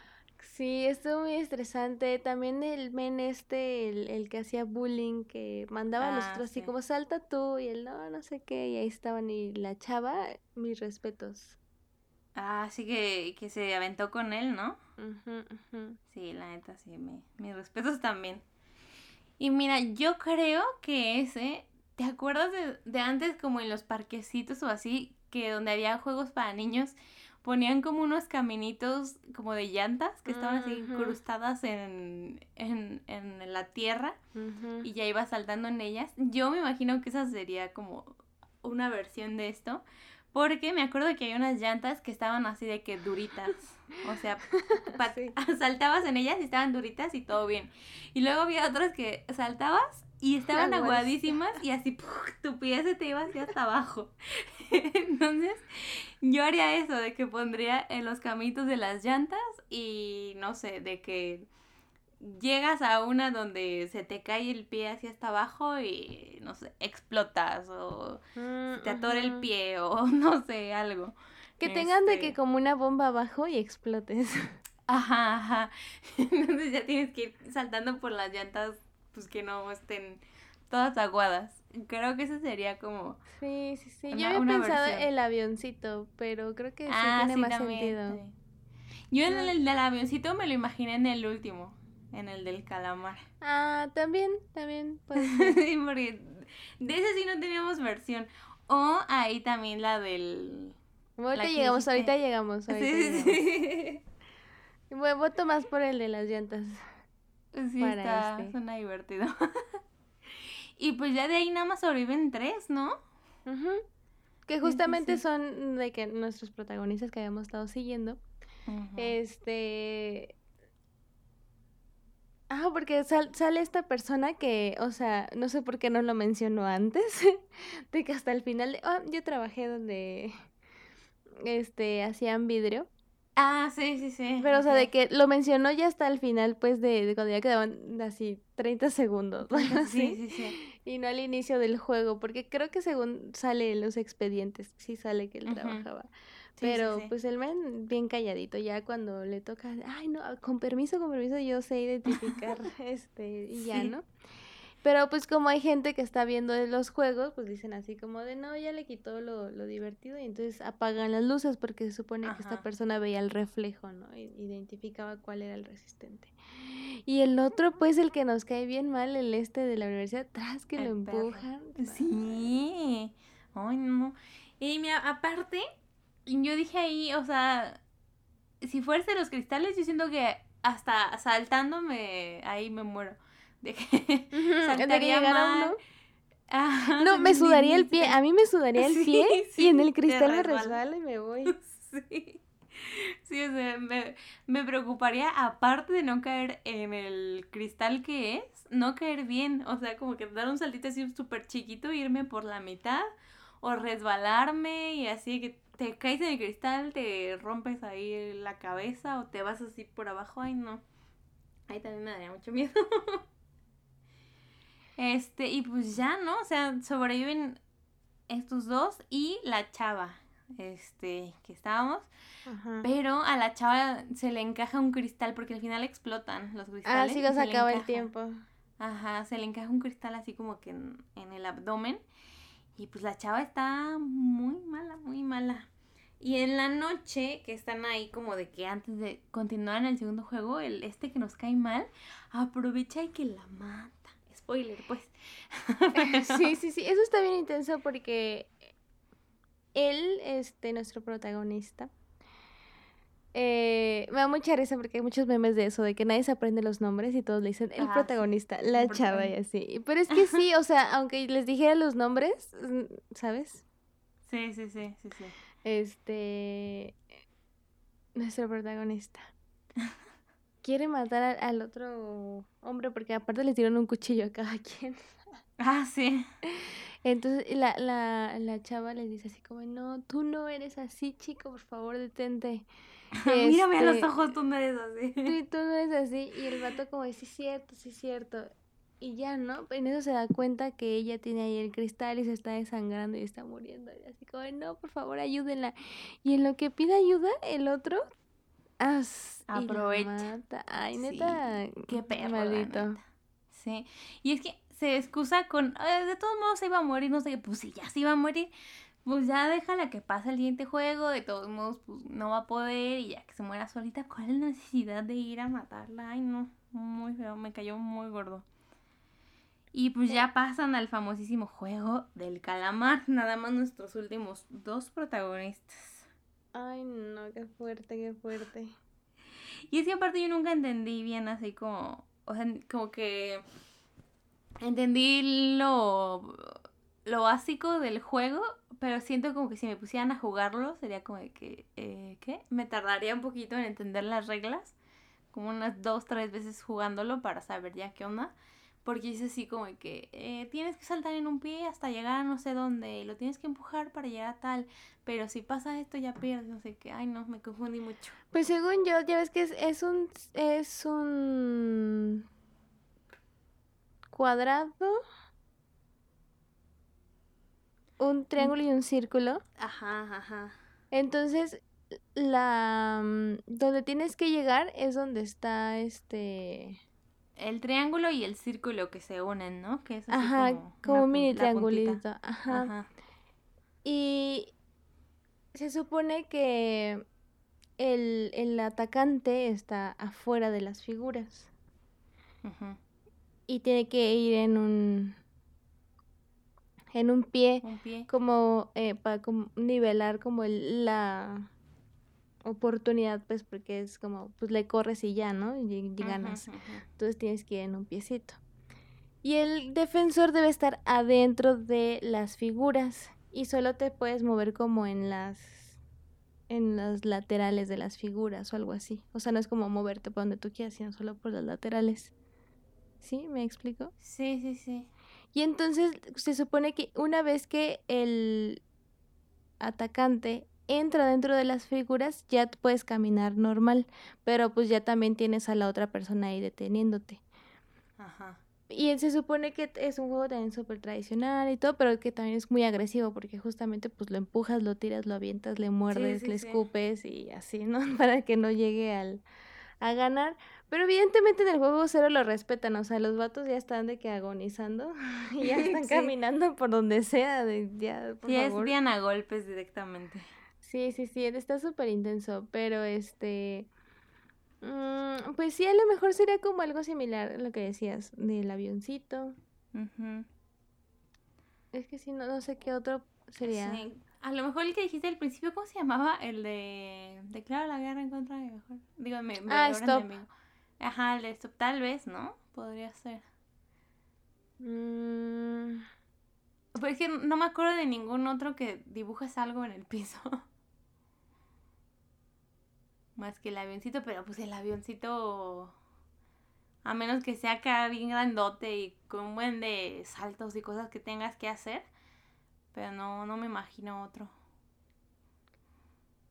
Sí, estuvo muy estresante. También el men este, el, que hacía bullying, que mandaba a los ah, otros así como salta tú y él no, no sé qué, y ahí estaban y la chava, mis respetos. Ah, sí que, que se aventó con él, ¿no? Sí, la neta, sí, me, mis respetos también. Y mira, yo creo que ese, ¿te acuerdas de, de antes como en los parquecitos o así, que donde había juegos para niños? Ponían como unos caminitos como de llantas que estaban así incrustadas en, en, en la tierra y ya iba saltando en ellas. Yo me imagino que esa sería como una versión de esto. Porque me acuerdo que hay unas llantas que estaban así de que duritas. O sea, saltabas en ellas y estaban duritas y todo bien. Y luego había otras que saltabas y estaban aguadísimas y así tu pie se te iba hacia hasta abajo. Entonces, yo haría eso, de que pondría en los camitos de las llantas y no sé, de que llegas a una donde se te cae el pie hacia hasta abajo y no sé, explotas o mm, te atora el pie o no sé, algo. Que tengan de que este como una bomba abajo y explotes. Ajá, ajá. Entonces ya tienes que ir saltando por las llantas pues que no estén todas aguadas. Creo que ese sería como. Sí, sí, sí. Yo había pensado el avioncito, pero creo que sí ah, tiene más sentido. Yo en el del avioncito me lo imaginé en el último, en el del calamar. Ah, también, también. sí, porque de ese sí no teníamos versión. O ahí también la del. Ahorita llegamos, ahorita llegamos, ahorita sí, Sí. Bueno, voto más por el de las llantas. Sí, está, este. suena divertido. y pues ya de ahí nada más sobreviven tres, ¿no? Que justamente son de que nuestros protagonistas que habíamos estado siguiendo. Este. Ah, porque sale esta persona que, o sea, no sé por qué no lo mencionó antes, de que hasta el final, de, oh, yo trabajé donde, este, hacían vidrio Ah, sí, sí, sí. Pero, o sea, de que lo mencionó ya hasta el final, pues, de, cuando ya quedaban así 30 segundos. Sí, sí, sí. Y no al inicio del juego, porque creo que según sale en los expedientes, sí sale que él trabajaba. pero pues el men bien calladito, ya cuando le toca, ay no, con permiso, con permiso, yo sé identificar este y ya, ¿no? Pero pues como hay gente que está viendo los juegos, pues dicen así como de no, ya le quitó lo, lo divertido y entonces apagan las luces porque se supone que esta persona veía el reflejo, ¿no? Identificaba cuál era el resistente. Y el otro, pues el que nos cae bien mal, el este de la universidad, tras que lo empujan. Sí. Ay, no. Y mira, aparte, yo dije ahí, o sea, si fuese los cristales, yo siento que hasta saltándome ahí me muero. De que saltaría mal. no, me sudaría el pie. A mí me sudaría el pie y en el cristal me resbala y me voy. Sí. Sí, o sea, me, me, preocuparía, aparte de no caer en el cristal que es, no caer bien. O sea, como que dar un saltito así súper chiquito, irme por la mitad, o resbalarme y así que te caes en el cristal, te rompes ahí la cabeza, o te vas así por abajo. Ay, no. Ahí también me daría mucho miedo. Este, y pues ya, ¿no? O sea, sobreviven estos dos y la chava este, que estábamos. Pero a la chava se le encaja un cristal porque al final explotan los cristales. Ah, sí, nos acaba el tiempo. Ajá, se le encaja un cristal así como que en, el abdomen. Y pues la chava está muy mala, muy mala. Y en la noche, que están ahí como de que antes de continuar en el segundo juego, el este que nos cae mal, aprovecha y que la mata. Spoiler, pues. sí, sí, sí. Eso está bien intenso porque él, este, nuestro protagonista, eh, me da mucha risa porque hay muchos memes de eso, de que nadie se aprende los nombres y todos le dicen el protagonista, la chava y así. Pero es que sí, o sea, aunque les dijera los nombres, ¿sabes? Sí, sí, sí, sí, sí. Este, nuestro protagonista quiere matar al otro hombre porque aparte le tiraron un cuchillo a cada quien. Ah, sí. Entonces la, la, la chava le dice así como, no, tú no eres así, chico, por favor, detente. Mírame a los este, ojos, tú no eres así. Tú, tú no eres así. Y el vato como, sí, cierto, sí, cierto. Y ya, ¿no? En eso se da cuenta que ella tiene ahí el cristal y se está desangrando y está muriendo. Y así como, no, por favor, ayúdenla. Y en lo que pide ayuda, el otro... Aprovecha. Ay, neta. qué perro. Maldito. Sí. Y es que se excusa con, de todos modos se iba a morir, no sé, pues si ya se iba a morir, pues ya déjala que pase el siguiente juego, de todos modos pues no va a poder y ya que se muera solita, ¿cuál es la necesidad de ir a matarla? Ay no, muy feo, me cayó muy gordo. Y pues ya pasan al famosísimo juego del calamar, nada más nuestros últimos dos protagonistas. Ay no, qué fuerte, qué fuerte. Y es que aparte yo nunca entendí bien así como, o sea, como que entendí lo, lo básico del juego, pero siento como que si me pusieran a jugarlo sería como que, eh, ¿qué? Me tardaría un poquito en entender las reglas, como unas dos, tres veces jugándolo para saber ya qué onda. Porque es así como que eh, tienes que saltar en un pie hasta llegar a no sé dónde, y lo tienes que empujar para llegar a tal, pero si pasa esto ya pierdes, no sé qué, ay no, me confundí mucho. Pues según yo, ya ves que es, es un, es un cuadrado, un triángulo y un círculo. Ajá, ajá. Entonces, la mm, donde tienes que llegar es donde está este el triángulo y el círculo que se unen, ¿no? Que es ajá, como, un mini triangulito. Ajá. ajá. Y se supone que el, el atacante está afuera de las figuras. Ajá y tiene que ir en un en un pie, como eh, para nivelar como la oportunidad pues porque es como pues le corres y ya no y, ganas entonces tienes que ir en un piecito y el defensor debe estar adentro de las figuras y solo te puedes mover como en las en las laterales de las figuras o algo así o sea no es como moverte por donde tú quieras sino solo por las laterales ¿Sí? ¿Me explico? Sí, sí, sí. Y entonces se supone que una vez que el atacante entra dentro de las figuras, ya puedes caminar normal, pero pues ya también tienes a la otra persona ahí deteniéndote. Ajá. y se supone que es un juego también súper tradicional y todo, pero que también es muy agresivo porque justamente pues lo empujas, lo tiras, lo avientas, le muerdes, le escupes y así, ¿no? Para que no llegue al, a ganar. Pero evidentemente en el juego cero lo respetan, o sea, los vatos ya están de que agonizando y ya están caminando por donde sea, de, ya, por es bien a golpes directamente. Sí, sí, sí, está súper intenso, pero este... Mm, pues sí, a lo mejor sería como algo similar a lo que decías del avioncito. Es que sí, no, no sé qué otro sería. A lo mejor el que dijiste al principio, ¿cómo se llamaba? El de declara la guerra en contra de mejor. Digo, me, ah, stop. Ajá, el de stop, tal vez, ¿no? Podría ser. Mm. Pues es que no me acuerdo de ningún otro que dibujes algo en el piso. Más que el avioncito, pero pues el avioncito. A menos que sea acá bien grandote y con un buen de saltos y cosas que tengas que hacer. Pero no, no me imagino otro.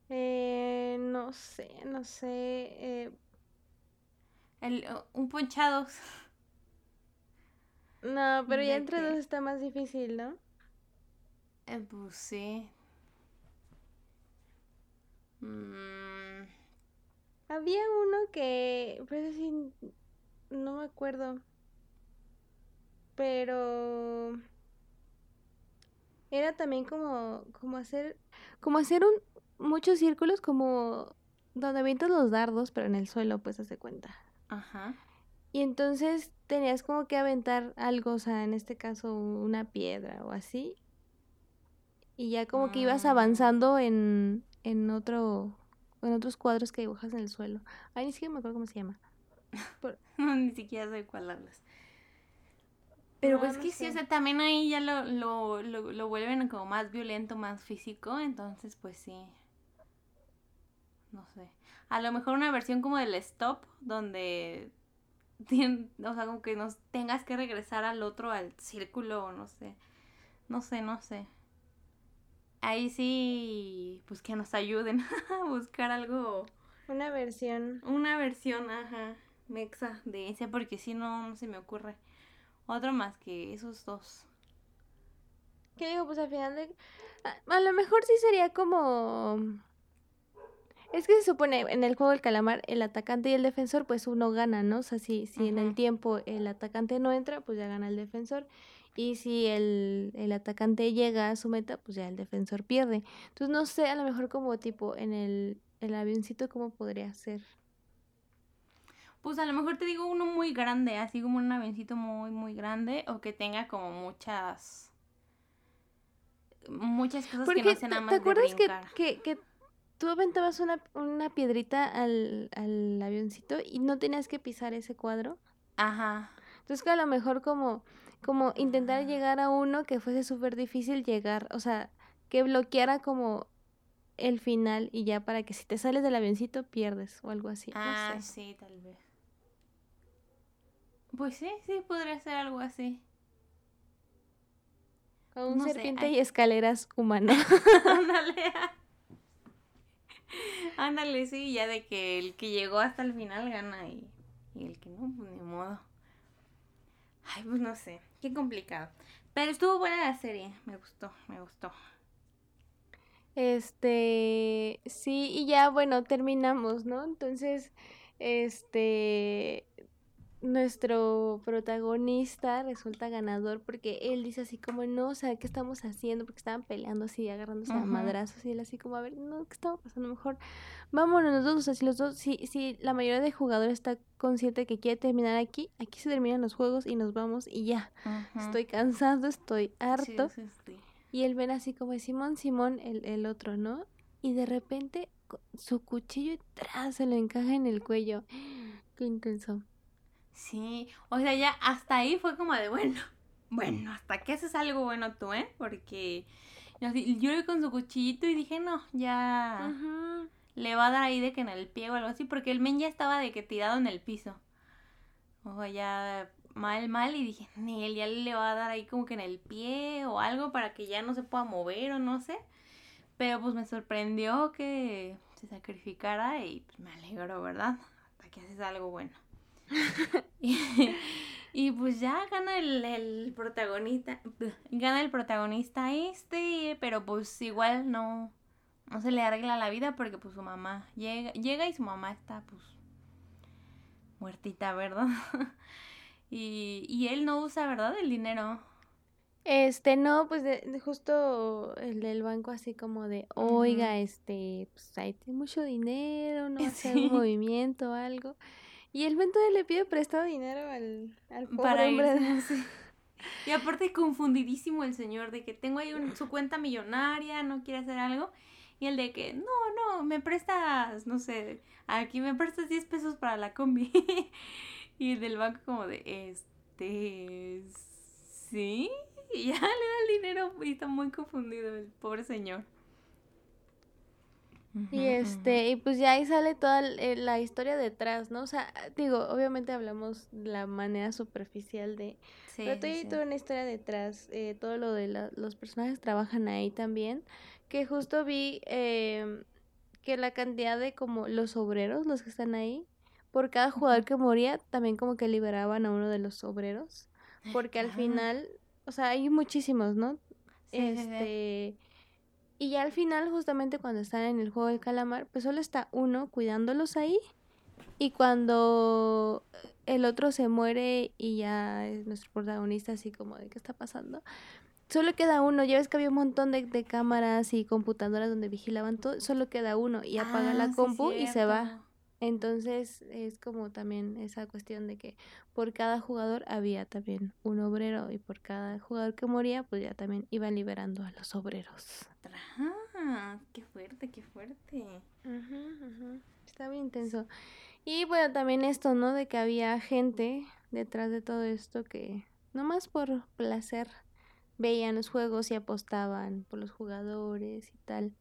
Eh, no sé, no sé. Eh... El, un ponchados. No, pero ya entre dos está más difícil, ¿no? Eh, pues sí. Mm. Había uno que, pues así, no me acuerdo. Pero era también como, como hacer, como hacer un, muchos círculos como donde avientas los dardos, pero en el suelo, pues hace cuenta. Ajá. Y entonces tenías como que aventar algo, o sea, en este caso una piedra o así. Y ya como que ibas ah. avanzando en, en otro, en otros cuadros que dibujas en el suelo. Ay, ni siquiera me acuerdo cómo se llama. no, ni siquiera sé cuál hablas. Pero pues que sí, o sea, también ahí ya lo, lo, lo, lo, vuelven como más violento, más físico, entonces pues sí. No sé. A lo mejor una versión como del stop, donde, o sea, como que nos tengas que regresar al otro, al círculo, no sé. No sé, no sé ahí sí, pues que nos ayuden a buscar algo. Una versión. Una versión, ajá, mexa de ese, porque si no, no se me ocurre otro más que esos dos. ¿Qué digo? Pues al final de... A, lo mejor sí sería como... Es que se supone en el juego del calamar el atacante y el defensor pues uno gana, ¿no? O sea, si, si en el tiempo el atacante no entra, pues ya gana el defensor. Y si el, el, atacante llega a su meta, pues ya el defensor pierde. Entonces no sé, a lo mejor como tipo en el, el avioncito, ¿cómo podría ser? Pues a lo mejor te digo uno muy grande, así como un avioncito muy, muy grande, o que tenga como muchas muchas cosas que no sean nada más ¿Te acuerdas que, que, que, tú aventabas una, una piedrita al, al avioncito y no tenías que pisar ese cuadro? Ajá. Entonces que a lo mejor como como intentar llegar a uno que fuese súper difícil llegar, o sea, que bloqueara como el final y ya para que si te sales del avioncito pierdes o algo así. Ah, sí, tal vez. Pues sí, sí, podría ser algo así. Con un serpiente y escaleras humano. Ándale. Ándale, sí, ya de que el que llegó hasta el final gana y, y el que no, pues ni modo. Ay, pues no sé. Qué complicado. Pero estuvo buena la serie. Me gustó, me gustó. Este, sí, y ya, bueno, terminamos, ¿no? Entonces, este, nuestro protagonista resulta ganador porque él dice así como, no, o sea, ¿qué estamos haciendo? Porque estaban peleando así, agarrándose a madrazos y él así como, a ver, no, ¿qué estaba pasando? Mejor vámonos los dos, o sea, si los dos, si, si la mayoría de jugadores está consciente que quiere terminar aquí, aquí se terminan los juegos y nos vamos y ya. Estoy cansado, estoy harto. Y él ven así como Simón, Simón, el, el otro, ¿no? Y de repente su cuchillo atrás se le encaja en el cuello. Qué intenso. Sí, o sea, ya hasta ahí fue como de, bueno, bueno, hasta que haces algo bueno tú, ¿eh? Porque yo, yo con su cuchillito y dije, no, ya le va a dar ahí de que en el pie o algo así, porque el men ya estaba de que tirado en el piso. O sea, ya mal, mal, y dije, él ya le va a dar ahí como que en el pie o algo para que ya no se pueda mover o no sé. Pero pues me sorprendió que se sacrificara y pues me alegro, ¿verdad? Hasta que haces algo bueno. Y pues ya gana el, el protagonista, gana el protagonista este, pero pues igual no, no se le arregla la vida porque pues su mamá llega, llega y su mamá está pues muertita, ¿verdad? y, y él no usa, ¿verdad? El dinero. Este, no, pues de, justo el del banco así como de, oiga, este, pues ahí tiene mucho dinero, no hace un movimiento o algo. Y el vento le pide prestado dinero al, al pobre Para hombre. Y aparte confundidísimo el señor de que tengo ahí su cuenta millonaria, no quiere hacer algo. Y el de que, no, no, me prestas, no sé, aquí me prestas 10 pesos para la combi. y el del banco como de, este, ¿sí? Y ya le da el dinero y está muy confundido el pobre señor. Y este, y pues ya ahí sale toda eh, la historia detrás, ¿no? O sea, digo, obviamente hablamos la manera superficial de... Sí, pero hay toda una historia detrás, eh, todo lo de los personajes trabajan ahí también, que justo vi eh, que la cantidad de como los obreros, los que están ahí, por cada jugador que moría, también como que liberaban a uno de los obreros, porque al final, o sea, hay muchísimos, ¿no? este... Y ya al final, justamente cuando están en el juego del calamar, pues solo está uno cuidándolos ahí. Y cuando el otro se muere y ya es nuestro protagonista así como de qué está pasando, solo queda uno. Ya ves que había un montón de, de cámaras y computadoras donde vigilaban todo. Solo queda uno y apaga la ah, compu y se va. Entonces es como también esa cuestión de que por cada jugador había también un obrero y por cada jugador que moría pues ya también iban liberando a los obreros. Ah, qué fuerte, qué fuerte. Está bien intenso. Y bueno, también esto, ¿no? De que había gente detrás de todo esto que nomás por placer veían los juegos y apostaban por los jugadores y tal.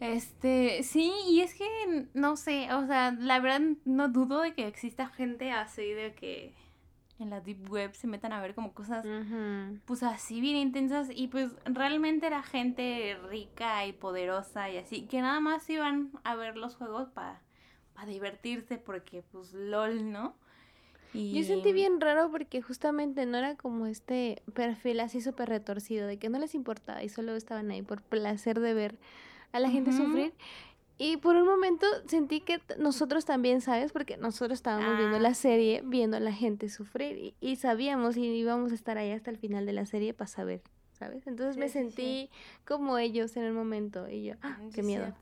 Este, sí, y es que, no sé, o sea, la verdad no dudo de que exista gente así de que en la deep web se metan a ver como cosas, pues así bien intensas y pues realmente era gente rica y poderosa y así, que nada más iban a ver los juegos para divertirse porque pues lol, ¿no? Y... Yo sentí bien raro porque justamente no era como este perfil así súper retorcido, de que no les importaba y solo estaban ahí por placer de ver a la gente sufrir. Y por un momento sentí que nosotros también, ¿sabes? Porque nosotros estábamos viendo la ah. serie, viendo a la gente sufrir y, sabíamos y íbamos a estar ahí hasta el final de la serie para saber, ¿sabes? Entonces me sentí como ellos en el momento y yo, ¡ah, qué miedo.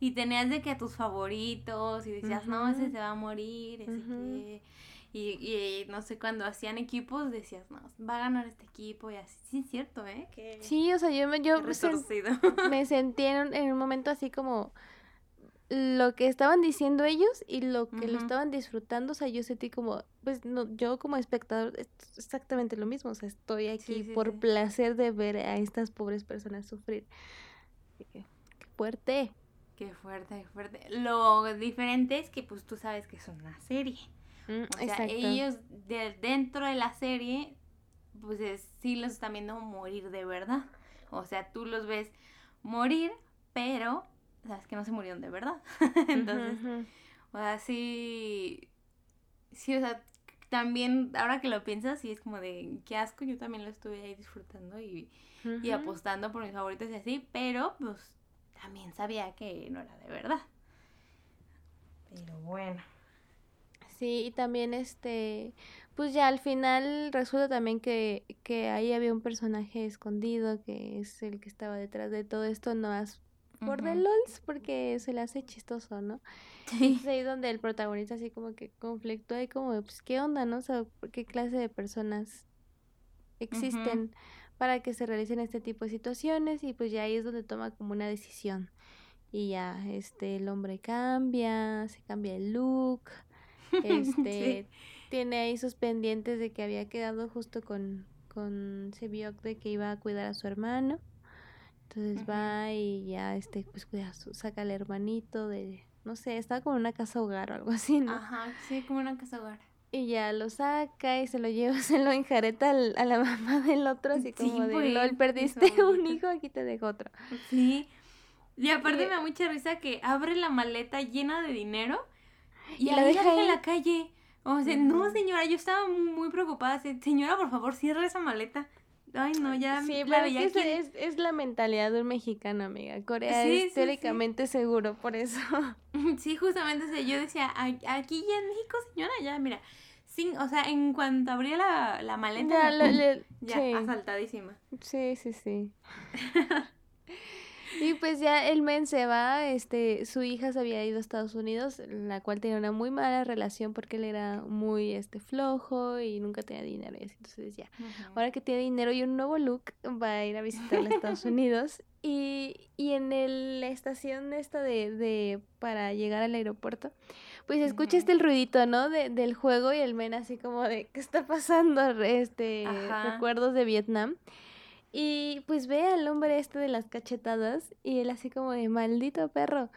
Y tenías de que a tus favoritos y decías, no, ese se va a morir, ese que... Y, y, no sé, cuando hacían equipos decías, no, va a ganar este equipo y así. Sí, es cierto, ¿eh? Que, sí, o sea, yo, me, yo me sentí en un, momento así como lo que estaban diciendo ellos y lo que lo estaban disfrutando, o sea, yo sentí como, pues no, yo como espectador es exactamente lo mismo, o sea, estoy aquí por placer de ver a estas pobres personas sufrir. Qué fuerte. Qué fuerte, qué fuerte. Lo diferente es que pues tú sabes que es una serie. Mm, o sea, ellos de dentro de la serie, pues sí los están viendo morir de verdad. O sea, tú los ves morir, pero sabes que no se murieron de verdad. Entonces, o sea, sí, sí, o sea, también, ahora que lo piensas, sí es como de, qué asco, yo también lo estuve ahí disfrutando y, y apostando por mis favoritos y así, pero pues también sabía que no era de verdad. Pero bueno. Sí, y también este, pues ya al final resulta también que, que ahí había un personaje escondido que es el que estaba detrás de todo esto, no más por de LOLs, porque se le hace chistoso, ¿no? Sí. Es ahí donde el protagonista así como que conflictúa y como, pues, ¿qué onda, no? O sea, ¿qué clase de personas existen para que se realicen este tipo de situaciones? Y pues ya ahí es donde toma como una decisión. Y ya, este, el hombre cambia, se cambia el look, este, tiene ahí sus pendientes de que había quedado justo con, con Sebiok de que iba a cuidar a su hermano. Entonces va y ya, este, pues cuida, saca al hermanito de, no sé, estaba como en una casa hogar o algo así, ¿no? Ajá, sí, como una casa hogar. Y ya lo saca y se lo lleva, se lo enjareta a la mamá del otro, así como de, pues, LOL, perdiste un hijo, aquí te dejo otro. Sí. Y aparte me da mucha risa que abre la maleta llena de dinero y, la deja en la calle. O sea, no, señora, yo estaba muy preocupada. Señora, por favor, cierre esa maleta. Ay, no, ya. Sí, pero es, es, es, la mentalidad de un mexicano, amiga. Corea es teóricamente seguro, por eso. Sí, justamente, yo decía, aquí ya en México, señora, ya, mira. Sin, o sea, en cuanto abría la, la maleta, ya, ya asaltadísima. Sí, sí, sí. Y pues ya el men se va, este, su hija se había ido a Estados Unidos, la cual tenía una muy mala relación porque él era muy este flojo y nunca tenía dinero y así. Entonces ya, ahora que tiene dinero y un nuevo look, va a ir a visitar a Estados Unidos. Y, y en el, la estación esta de, de para llegar al aeropuerto, pues escucha este el ruidito, ¿no? De, del juego y el men así como de, ¿qué está pasando? Este, recuerdos de Vietnam. Y pues ve al hombre este de las cachetadas y él así como de maldito perro.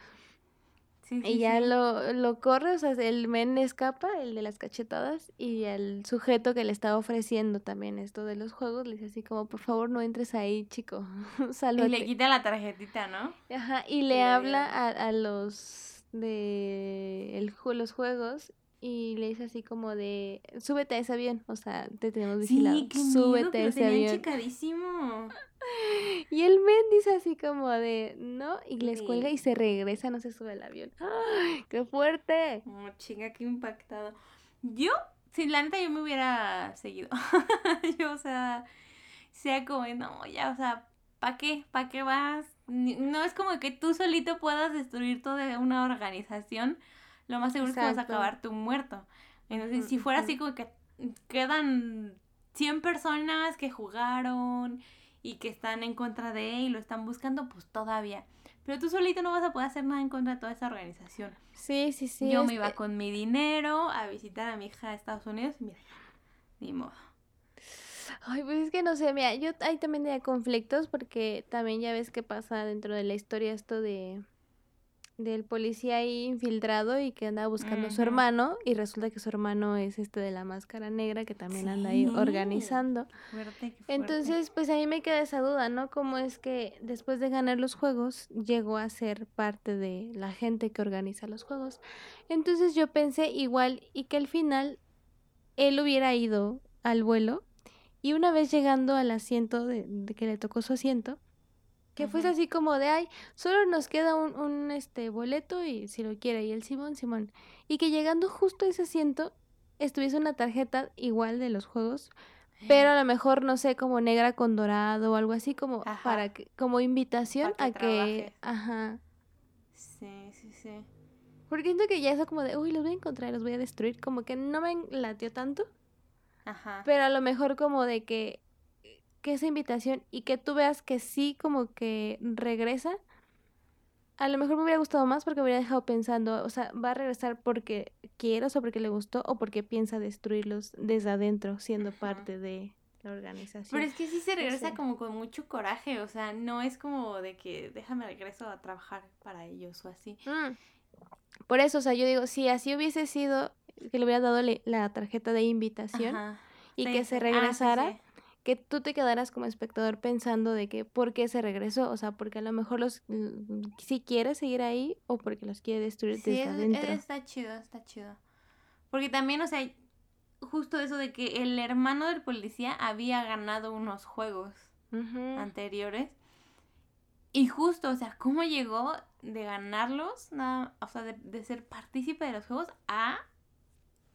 y ya Lo, lo corre, o sea, el men escapa, el de las cachetadas, y el sujeto que le estaba ofreciendo también esto de los juegos le dice así como, por favor no entres ahí, chico, Y le quita la tarjetita, ¿no? Ajá, y le habla a, a los de el, los juegos y le dice así como de, súbete a ese avión, o sea, te tenemos vigilado, sí, súbete a ese avión. Y el men dice así como de, no, y les cuelga y se regresa, no se sube al avión. ¡Ay, qué fuerte! Oh, chinga, qué impactado. Yo, sin la neta, yo me hubiera seguido. yo, o sea, sea como, no, ya, o sea, ¿para qué? ¿Para qué vas? No es como que tú solito puedas destruir toda una organización lo más seguro es que vas a acabar tú muerto. Entonces, si fuera así como que quedan 100 personas que jugaron y que están en contra de él y lo están buscando, pues todavía. Pero tú solito no vas a poder hacer nada en contra de toda esa organización. Sí, sí, sí. Yo me iba con mi dinero a visitar a mi hija de Estados Unidos y mira, ni modo. Ay, pues es que no sé, mira, yo ahí también hay conflictos porque también ya ves qué pasa dentro de la historia esto de del policía ahí infiltrado y que anda buscando a su hermano y resulta que su hermano es este de la máscara negra que también anda ahí organizando. Entonces, pues a mí me queda esa duda, ¿no? ¿Cómo es que después de ganar los juegos llegó a ser parte de la gente que organiza los juegos? Entonces yo pensé igual y que al final él hubiera ido al vuelo y una vez llegando al asiento de que le tocó su asiento, que fuese así como de, ay, solo nos queda un, un, este boleto y si lo quiere, y el Simón, Simón. Y que llegando justo a ese asiento estuviese una tarjeta igual de los juegos, pero a lo mejor, no sé, como negra con dorado o algo así como para que, como invitación a que, ajá. Sí, sí, sí. Porque siento que ya eso como de, uy, los voy a encontrar, los voy a destruir, como que no me latió tanto. Ajá. Pero a lo mejor como de que que esa invitación y que tú veas que sí como que regresa, a lo mejor me hubiera gustado más porque me hubiera dejado pensando, o sea, va a regresar porque quiere o porque le gustó o porque piensa destruirlos desde adentro, siendo parte de la organización. Pero es que sí se regresa como con mucho coraje, o sea, no es como de que déjame regreso a trabajar para ellos o así. Mm. Por eso, o sea, yo digo, si así hubiese sido que le hubiera dado la tarjeta de invitación y que se ah, regresara que tú te quedaras como espectador pensando de que por qué se regresó, o sea, porque a lo mejor los mm, si quiere seguir ahí o porque los quiere destruir sí, desde adentro. está chido, está chido. Porque también, o sea, justo eso de que el hermano del policía había ganado unos juegos anteriores. Y justo, o sea, cómo llegó de ganarlos, nada, o sea, de, de ser partícipe de los juegos a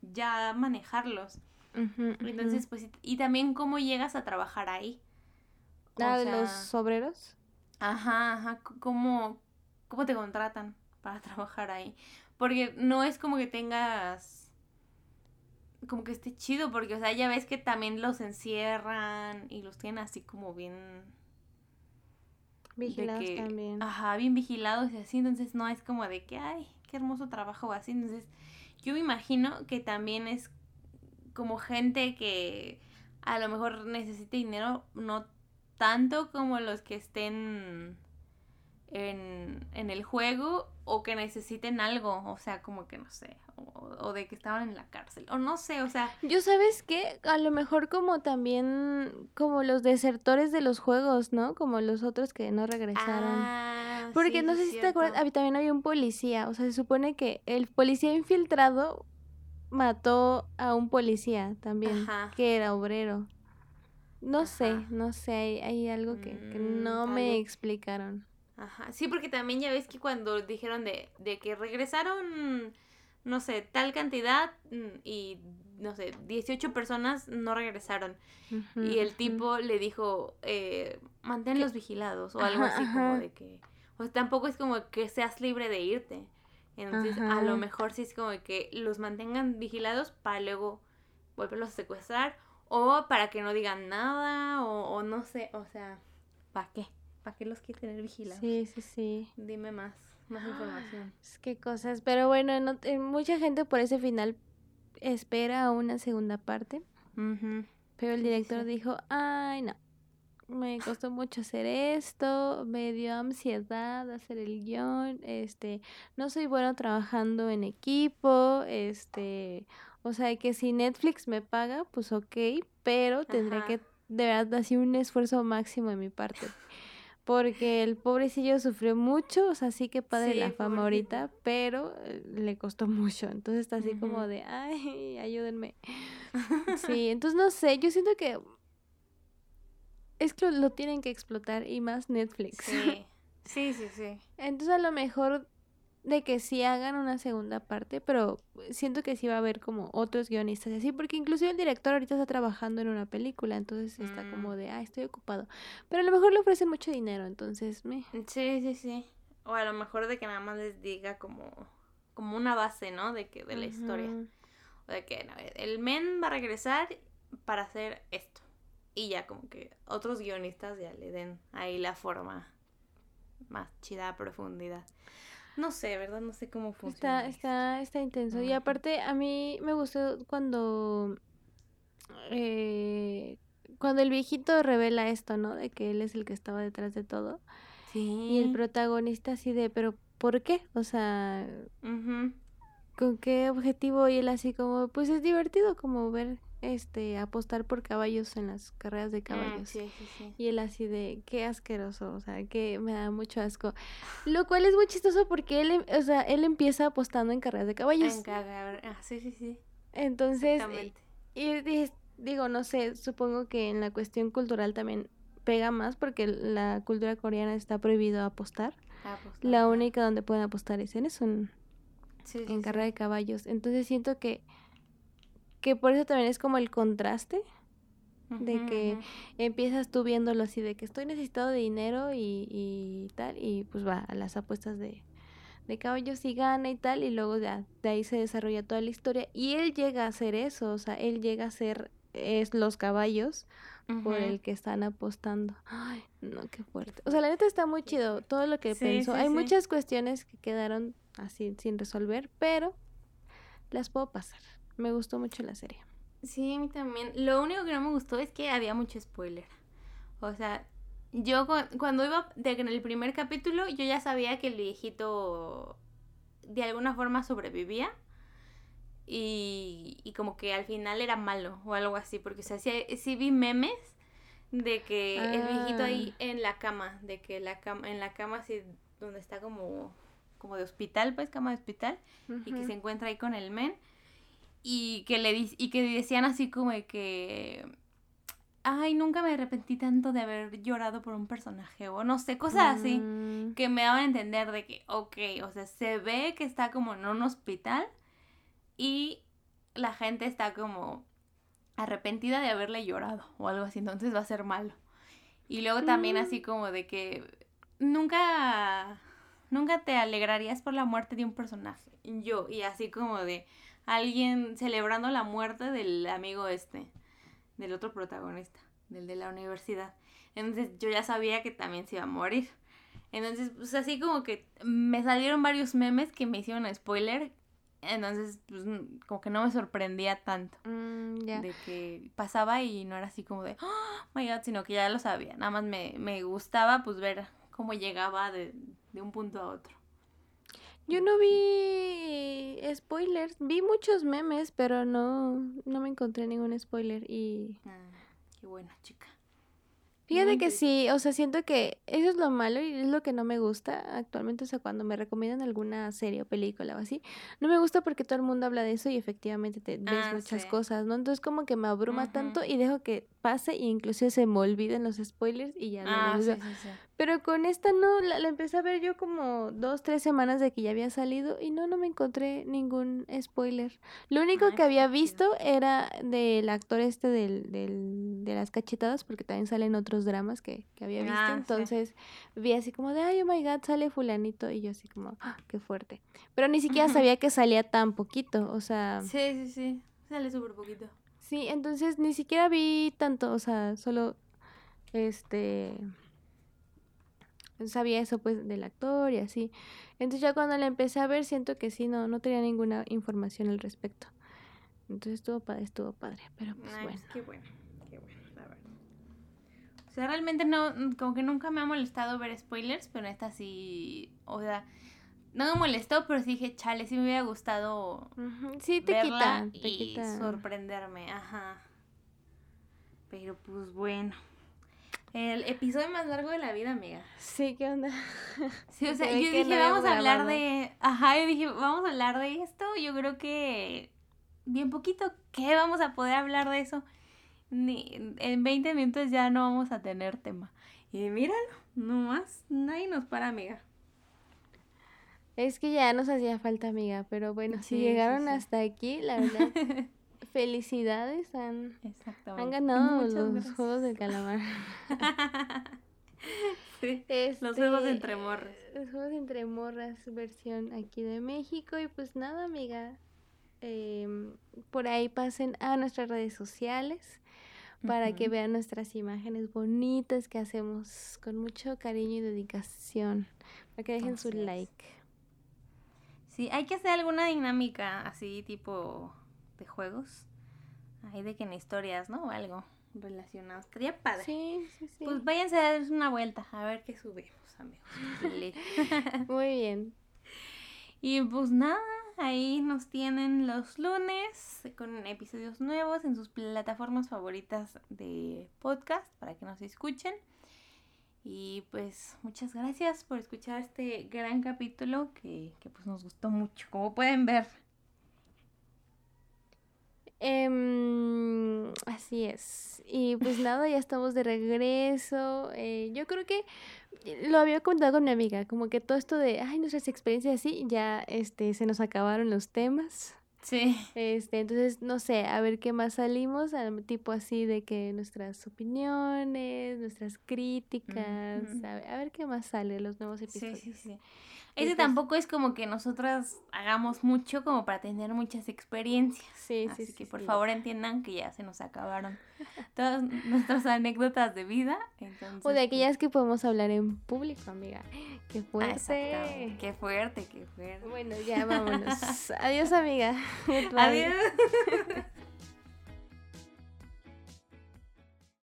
ya manejarlos. Entonces, pues, y también cómo llegas a trabajar ahí. Ah, de los obreros. Ajá, ajá, cómo, cómo te contratan para trabajar ahí. Porque no es como que tengas, como que esté chido, porque, o sea, ya ves que también los encierran y los tienen así como bien... Vigilados también. Ajá, bien vigilados y así, entonces no es como de que, ay, qué hermoso trabajo así. Entonces, yo me imagino que también es como gente que a lo mejor necesite dinero, no tanto como los que estén en, en el juego o que necesiten algo, o sea, como que no sé, o, de que estaban en la cárcel, o no sé, o sea... Yo sabes que a lo mejor como también como los desertores de los juegos, ¿no? Como los otros que no regresaron. Ah, Porque no sé si te acuerdas, también había un policía, o sea, se supone que el policía infiltrado mató a un policía también, que era obrero. No sé, no sé, hay, hay algo que, mm, no me explicaron. Ajá, sí, porque también ya ves que cuando dijeron de, de que regresaron, no sé, tal cantidad mm, y, no sé, 18 personas no regresaron. y el tipo le dijo, eh, manténlos vigilados o algo así como de que, o sea, tampoco es como que seas libre de irte. Entonces, a lo mejor sí es como que los mantengan vigilados para luego volverlos a secuestrar o para que no digan nada o, o no sé, o sea, ¿para qué? ¿Para qué los quiere tener vigilados? Sí, sí, sí. Dime más, más información. Es que cosas, pero bueno, no, mucha gente por ese final espera una segunda parte. Pero el director dijo, ay, no, me costó mucho hacer esto, me dio ansiedad hacer el guion, este, no soy bueno trabajando en equipo, este, o sea, que si Netflix me paga, pues ok, pero tendré que de verdad hacer un esfuerzo máximo de mi parte. Porque el pobrecillo sufrió mucho, o sea, sí que padre la fama ahorita, pero eh, le costó mucho. Entonces está así como de, ay, ayúdenme. sí, entonces no sé, yo siento que es que lo tienen que explotar y más Netflix. Sí, sí, sí, sí. Entonces a lo mejor de que sí hagan una segunda parte, pero siento que sí va a haber como otros guionistas y así, porque inclusive el director ahorita está trabajando en una película, entonces está mm. como de, ah, estoy ocupado. Pero a lo mejor le ofrecen mucho dinero, entonces me... Sí, sí, sí. O a lo mejor de que nada más les diga como, como una base, ¿no? De que de la historia. O de que el men va a regresar para hacer esto. Y ya como que otros guionistas ya le den ahí la forma más chida, profundidad. No sé, ¿verdad? No sé cómo funciona. Está, está, está intenso. Y aparte, a mí me gustó cuando. Eh, cuando el viejito revela esto, ¿no? De que él es el que estaba detrás de todo. Sí. Y el protagonista así de, ¿pero por qué? O sea. ¿Con qué objetivo? Y él así como, pues es divertido como ver este apostar por caballos en las carreras de mm, caballos. Y él así de qué asqueroso, o sea, que me da mucho asco. Lo cual es muy chistoso porque él, em, o sea, él empieza apostando en carreras de caballos. En ah, sí, sí, sí. Entonces, y, digo, no sé, supongo que en la cuestión cultural también pega más porque la cultura coreana está prohibido apostar. La única donde pueden apostar es en eso, en, en carrera de caballos. Entonces siento que que por eso también es como el contraste de que empiezas tú viéndolo así de que estoy necesitado de dinero y, y tal y pues va a las apuestas de, de caballos y gana y tal y luego ya de ahí se desarrolla toda la historia y él llega a hacer eso, o sea, él llega a ser es los caballos por el que están apostando. Ay, no, qué fuerte. O sea, la neta está muy chido todo lo que pensó. Hay muchas cuestiones que quedaron así sin resolver, pero las puedo pasar. Me gustó mucho la serie. Sí, a mí también. Lo único que no me gustó es que había mucho spoiler. O sea, yo cuando iba de, en el primer capítulo, yo ya sabía que el viejito de alguna forma sobrevivía. Y, y como que al final era malo o algo así. Porque, o sea, sí, vi memes de que el viejito ahí ah. en la cama, de que la cama, en la cama así donde está como, como de hospital, pues cama de hospital, y que se encuentra ahí con el men y que le y que decían así como de que ay, nunca me arrepentí tanto de haber llorado por un personaje o no sé, cosas así mm. que me daban a entender de que, ok, o sea, se ve que está como en un hospital y la gente está como arrepentida de haberle llorado o algo así, entonces va a ser malo. Y luego también así mm. como de que nunca, nunca te alegrarías por la muerte de un personaje. Yo, y así como de, alguien celebrando la muerte del amigo este, del otro protagonista, del de la universidad. Entonces yo ya sabía que también se iba a morir. Entonces, pues así como que me salieron varios memes que me hicieron spoiler. Entonces, pues como que no me sorprendía tanto. Mm, de que pasaba y no era así como de, oh my god, sino que ya lo sabía. Nada más me, me gustaba pues ver cómo llegaba de, de un punto a otro. Yo no vi spoilers, vi muchos memes, pero no, no me encontré ningún spoiler y... Ah, qué buena chica. Fíjate que sí, o sea, siento que eso es lo malo y es lo que no me gusta actualmente, o sea, cuando me recomiendan alguna serie o película o así, no me gusta porque todo el mundo habla de eso y efectivamente te ves Ah, muchas sí. cosas, ¿no? Entonces como que me abruma tanto y dejo que pase y incluso se me olviden los spoilers y ya no Ah, sí, sí, sí. Pero con esta no, la, la empecé a ver yo como dos, tres semanas de que ya había salido y no, no me encontré ningún spoiler. Lo único Ay, que había visto era del actor este del, del, de las cachetadas, porque también salen otros dramas que, que había visto. Ah. Entonces vi así como de, ay, oh my god, sale fulanito. Y yo así como, "Ah, qué fuerte. Pero ni siquiera sabía que salía tan poquito, o sea... Sí, sí, sí. Sale súper poquito. Sí, entonces ni siquiera vi tanto, o sea, solo este sabía eso pues del actor y así. Entonces ya cuando la empecé a ver siento que sí, no, no tenía ninguna información al respecto. Entonces estuvo padre, estuvo padre, pero pues Ay, bueno. qué bueno, qué bueno, la verdad. O sea, realmente no, como que nunca me ha molestado ver spoilers, pero esta sí, o sea, no me molestó, pero sí dije, chale, sí me hubiera gustado Sí, te verla quita, te y quita. sorprenderme, ajá. Pero pues bueno. El episodio más largo de la vida, amiga. Sí, ¿qué onda? Sí, o sea, yo dije, vamos a hablar grabado. de. Ajá, yo dije, vamos a hablar de esto. Yo creo que. Bien poquito. ¿Qué vamos a poder hablar de eso? Ni, en 20 minutos ya no vamos a tener tema. Y míralo, nomás. Nadie nos para, amiga. Es que ya nos hacía falta, amiga, pero bueno, Sí, si llegaron sí. hasta aquí, la verdad, felicidades, han, ganado Muchas los gracias. juegos del calamar. Sí, Los Este, juegos entre morras. Los juegos entre morras, versión aquí de México. Y pues nada, amiga. em, por ahí pasen a nuestras redes sociales para que vean nuestras imágenes bonitas que hacemos con mucho cariño y dedicación. Para que dejen su like. Sí, hay que hacer alguna dinámica así, tipo de juegos. Ahí de que en historias, ¿no? O algo relacionado. Estaría padre. Sí, sí, sí. Pues váyanse a darse una vuelta a ver qué subimos, amigos. Muy bien. y pues nada, ahí nos tienen los lunes con episodios nuevos en sus plataformas favoritas de podcast para que nos escuchen. Y pues muchas gracias por escuchar este gran capítulo que, que pues nos gustó mucho, como pueden ver. Em, así es. Y pues nada, ya estamos de regreso. Eh, yo creo que lo había contado con mi amiga, como que todo esto de, ay, nuestras experiencias así, ya este, se nos acabaron los temas. Sí. Este, entonces, no sé, a ver qué más salimos, al tipo así de que nuestras opiniones, nuestras críticas, Ujú. a, ver, a ver qué más sale los nuevos Sí, episodios. sí, sí. Y Ese pues- tampoco es como que nosotras hagamos mucho como para tener muchas experiencias. Sí, sí, Así sí, que por sí. favor entiendan que ya se nos acabaron todas nuestras anécdotas de vida. Entonces, O de pues, aquellas que podemos hablar en público, amiga. ¡Qué ah, fuerte! Qué fuerte, qué fuerte. Bueno, ya vámonos. Adiós, amiga. Adiós.